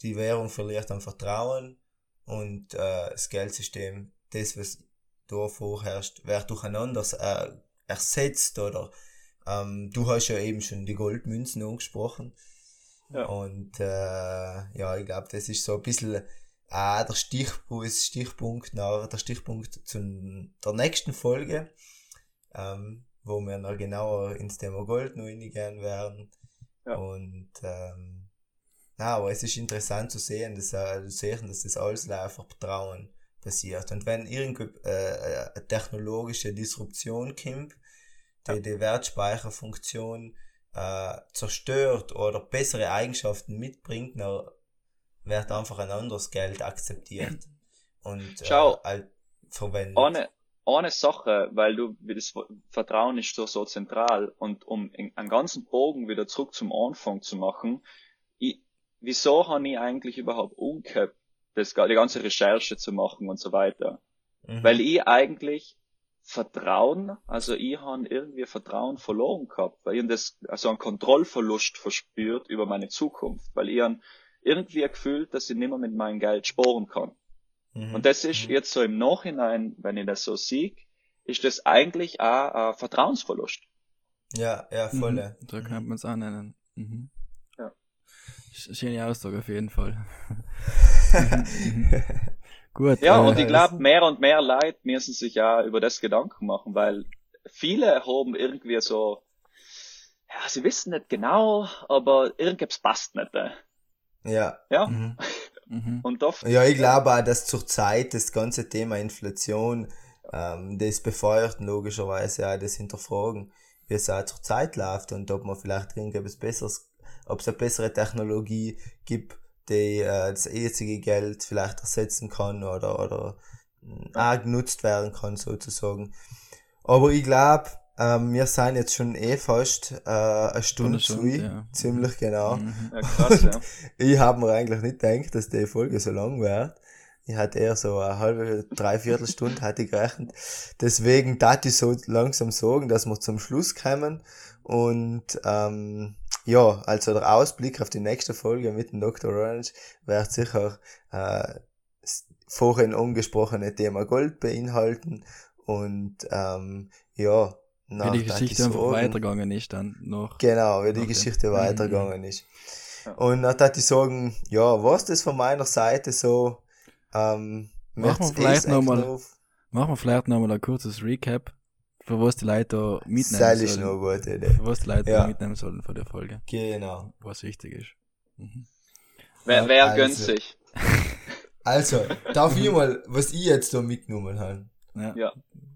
Die Währung verliert an Vertrauen und äh, das Geldsystem, das was da vorherrscht, wird durcheinander äh, ersetzt oder ähm, du hast ja eben schon die Goldmünzen angesprochen. Ja. Und äh, ja, ich glaube, das ist so ein bisschen äh, der Stichpunkt, Stichpunkt nach, der Stichpunkt zu der nächsten Folge ähm, wo wir noch genauer ins Thema Gold noch reingehen werden. Ja. Und ähm, na, aber es ist interessant zu sehen, dass, äh, sehen, dass das alles auf Vertrauen passiert. Und wenn irgendeine äh, eine technologische Disruption kommt, die ja. die Wertspeicherfunktion äh, zerstört oder bessere Eigenschaften mitbringt, dann wird einfach ein anderes Geld akzeptiert und Schau, äh, verwendet. Ohne, eine Sache, weil du, das Vertrauen ist so, so zentral und um einen ganzen Bogen wieder zurück zum Anfang zu machen, ich, wieso habe ich eigentlich überhaupt umgehabt, das, die ganze Recherche zu machen und so weiter? Mhm. Weil ich eigentlich Vertrauen, also ich habe irgendwie Vertrauen verloren gehabt, weil ich das, also einen Kontrollverlust verspürt über meine Zukunft, weil ich irgendwie gefühlt, dass ich nicht mehr mit meinem Geld sporen kann. Mhm. Und das ist mhm. jetzt so im Nachhinein, wenn ich das so sehe, ist das eigentlich auch ein Vertrauensverlust. Ja, ja, voll. Mhm. So kann man es auch nennen. Mhm. Ja. Schöne Aussage auf jeden Fall. Gut. Ja, äh, und ich glaube, mehr und mehr Leute müssen sich ja über das Gedanken machen, weil viele haben irgendwie so, ja, sie wissen nicht genau, aber irgendwas passt nicht. Ja. Ja. Mhm. Mhm. Und oft, ja, ich glaube auch, dass zur Zeit das ganze Thema Inflation, ähm, das befeuert logischerweise auch das Hinterfragen, wie es auch zur Zeit läuft und ob man vielleicht irgendetwas Besseres, ob es eine bessere Technologie gibt, die äh, das jetzige Geld vielleicht ersetzen kann oder, oder äh, auch genutzt werden kann sozusagen. Aber ich glaube, ähm, wir sind jetzt schon eh fast äh, eine Stunde, zu, ja. ziemlich genau. Mhm. Ja, krass, ja. ich habe mir eigentlich nicht gedacht, dass die Folge so lang wird. Ich hatte eher so eine halbe, dreiviertel Stunde hatte ich gerechnet. Deswegen darf ich so langsam sagen, dass wir zum Schluss kommen. Und ähm, ja, also der Ausblick auf die nächste Folge mit dem Dr. Orange wird sicher äh, vorhin angesprochene Thema Gold beinhalten und ähm, ja, nach wie die Geschichte einfach weitergegangen ist dann noch. Genau, wie die Geschichte dem. weitergegangen mhm. ist. Und dann hatte ich sagen, ja, was das von meiner Seite so, ähm, machen wir vielleicht nochmal, machen wir vielleicht nochmal ein kurzes Recap, für was die Leute mitnehmen das sollen. ist noch eine gute Idee. Für was die Leute ja. mitnehmen sollen von der Folge. Genau. Was wichtig ist. Mhm. Wer, wer also, gönnt sich? Also, darf ich mal, was ich jetzt da mitgenommen habe? Ja. ja.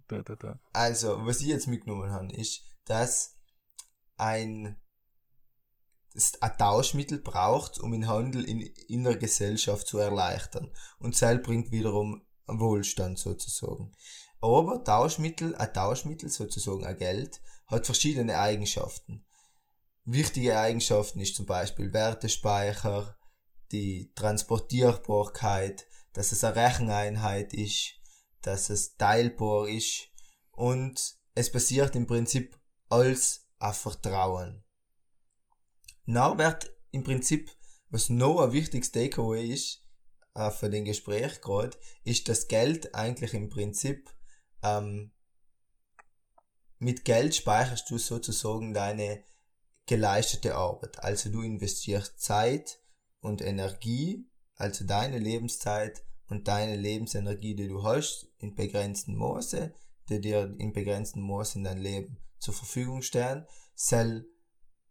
Da, da, da. Also, was ich jetzt mitgenommen habe, ist, dass ein, das ein Tauschmittel braucht, um den Handel in, in der Gesellschaft zu erleichtern. Und Zell bringt wiederum Wohlstand sozusagen. Aber Tauschmittel, ein Tauschmittel, sozusagen ein Geld, hat verschiedene Eigenschaften. Wichtige Eigenschaften ist zum Beispiel Wertespeicher, die Transportierbarkeit, dass es eine Recheneinheit ist, dass es teilbar ist und es basiert im Prinzip als auf Vertrauen. Wird im Prinzip, was noch ein wichtiges Takeaway ist, äh, für den Gespräch gerade, ist, dass Geld eigentlich im Prinzip ähm, mit Geld speicherst du sozusagen deine geleistete Arbeit. Also du investierst Zeit und Energie, also deine Lebenszeit und deine Lebensenergie, die du hast, in begrenzten Maße, die dir in begrenzten Maße in dein Leben zur Verfügung stellen, sell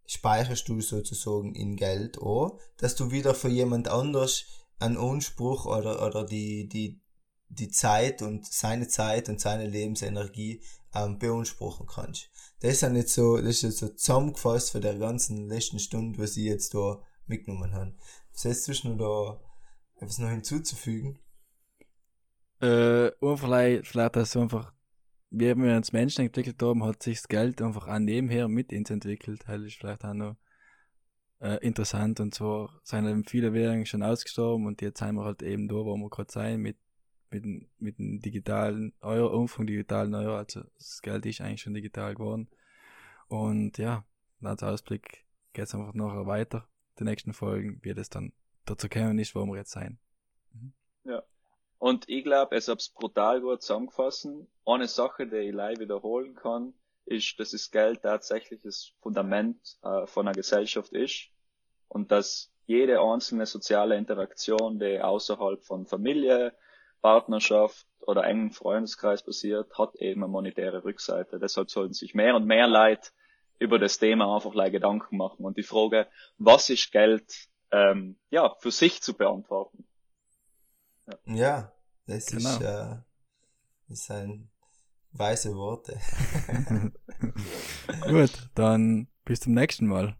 speicherst du sozusagen in Geld an, dass du wieder für jemand anders einen Anspruch oder, oder die, die, die Zeit und seine Zeit und seine Lebensenergie ähm, beanspruchen kannst. Das ist ja nicht so, das ist jetzt so zusammengefasst für der ganzen letzten Stunde, was ich jetzt da mitgenommen habe. Was heißt zwischen da etwas noch hinzuzufügen? Äh, und vielleicht, vielleicht das so einfach, wie wir uns Menschen entwickelt haben, hat sich das Geld einfach auch nebenher mit uns entwickelt. Das ist vielleicht auch noch äh, interessant und zwar sind eben viele Währungen schon ausgestorben und jetzt sind wir halt eben da, wo wir gerade sein, mit, mit, mit dem digitalen Euro, Umfang digitalen Euro, also das Geld ist eigentlich schon digital geworden. Und ja, als Ausblick geht es einfach nachher weiter, die nächsten Folgen, wie das dann dazu kommen ist, wo wir jetzt sein. Mhm. Ja. Und ich glaube, es hab's brutal gut zusammengefasst. Eine Sache, die ich leider wiederholen kann, ist, dass das Geld tatsächlich das Fundament äh, von einer Gesellschaft ist und dass jede einzelne soziale Interaktion, die außerhalb von Familie, Partnerschaft oder engen Freundeskreis passiert, hat eben eine monetäre Rückseite. Deshalb sollten sich mehr und mehr Leute über das Thema einfach Gedanken machen und die Frage, was ist Geld, ähm, ja, für sich zu beantworten. Ja, ja das genau. ist, äh, das sind weise Worte. Gut, dann bis zum nächsten Mal.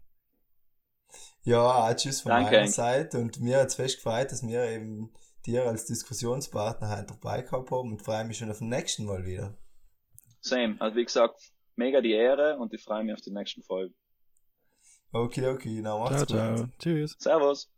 Ja, tschüss von Danke. meiner Seite und mir hat es fest gefreut, dass wir eben dir als Diskussionspartner heute dabei gehabt haben und freue mich schon auf den nächsten Mal wieder. Same, also wie gesagt, mega die Ehre und ich freue mich auf die nächsten Folgen. Okay, okay, na mach's ciao, gut. Ciao, tschüss. Servus.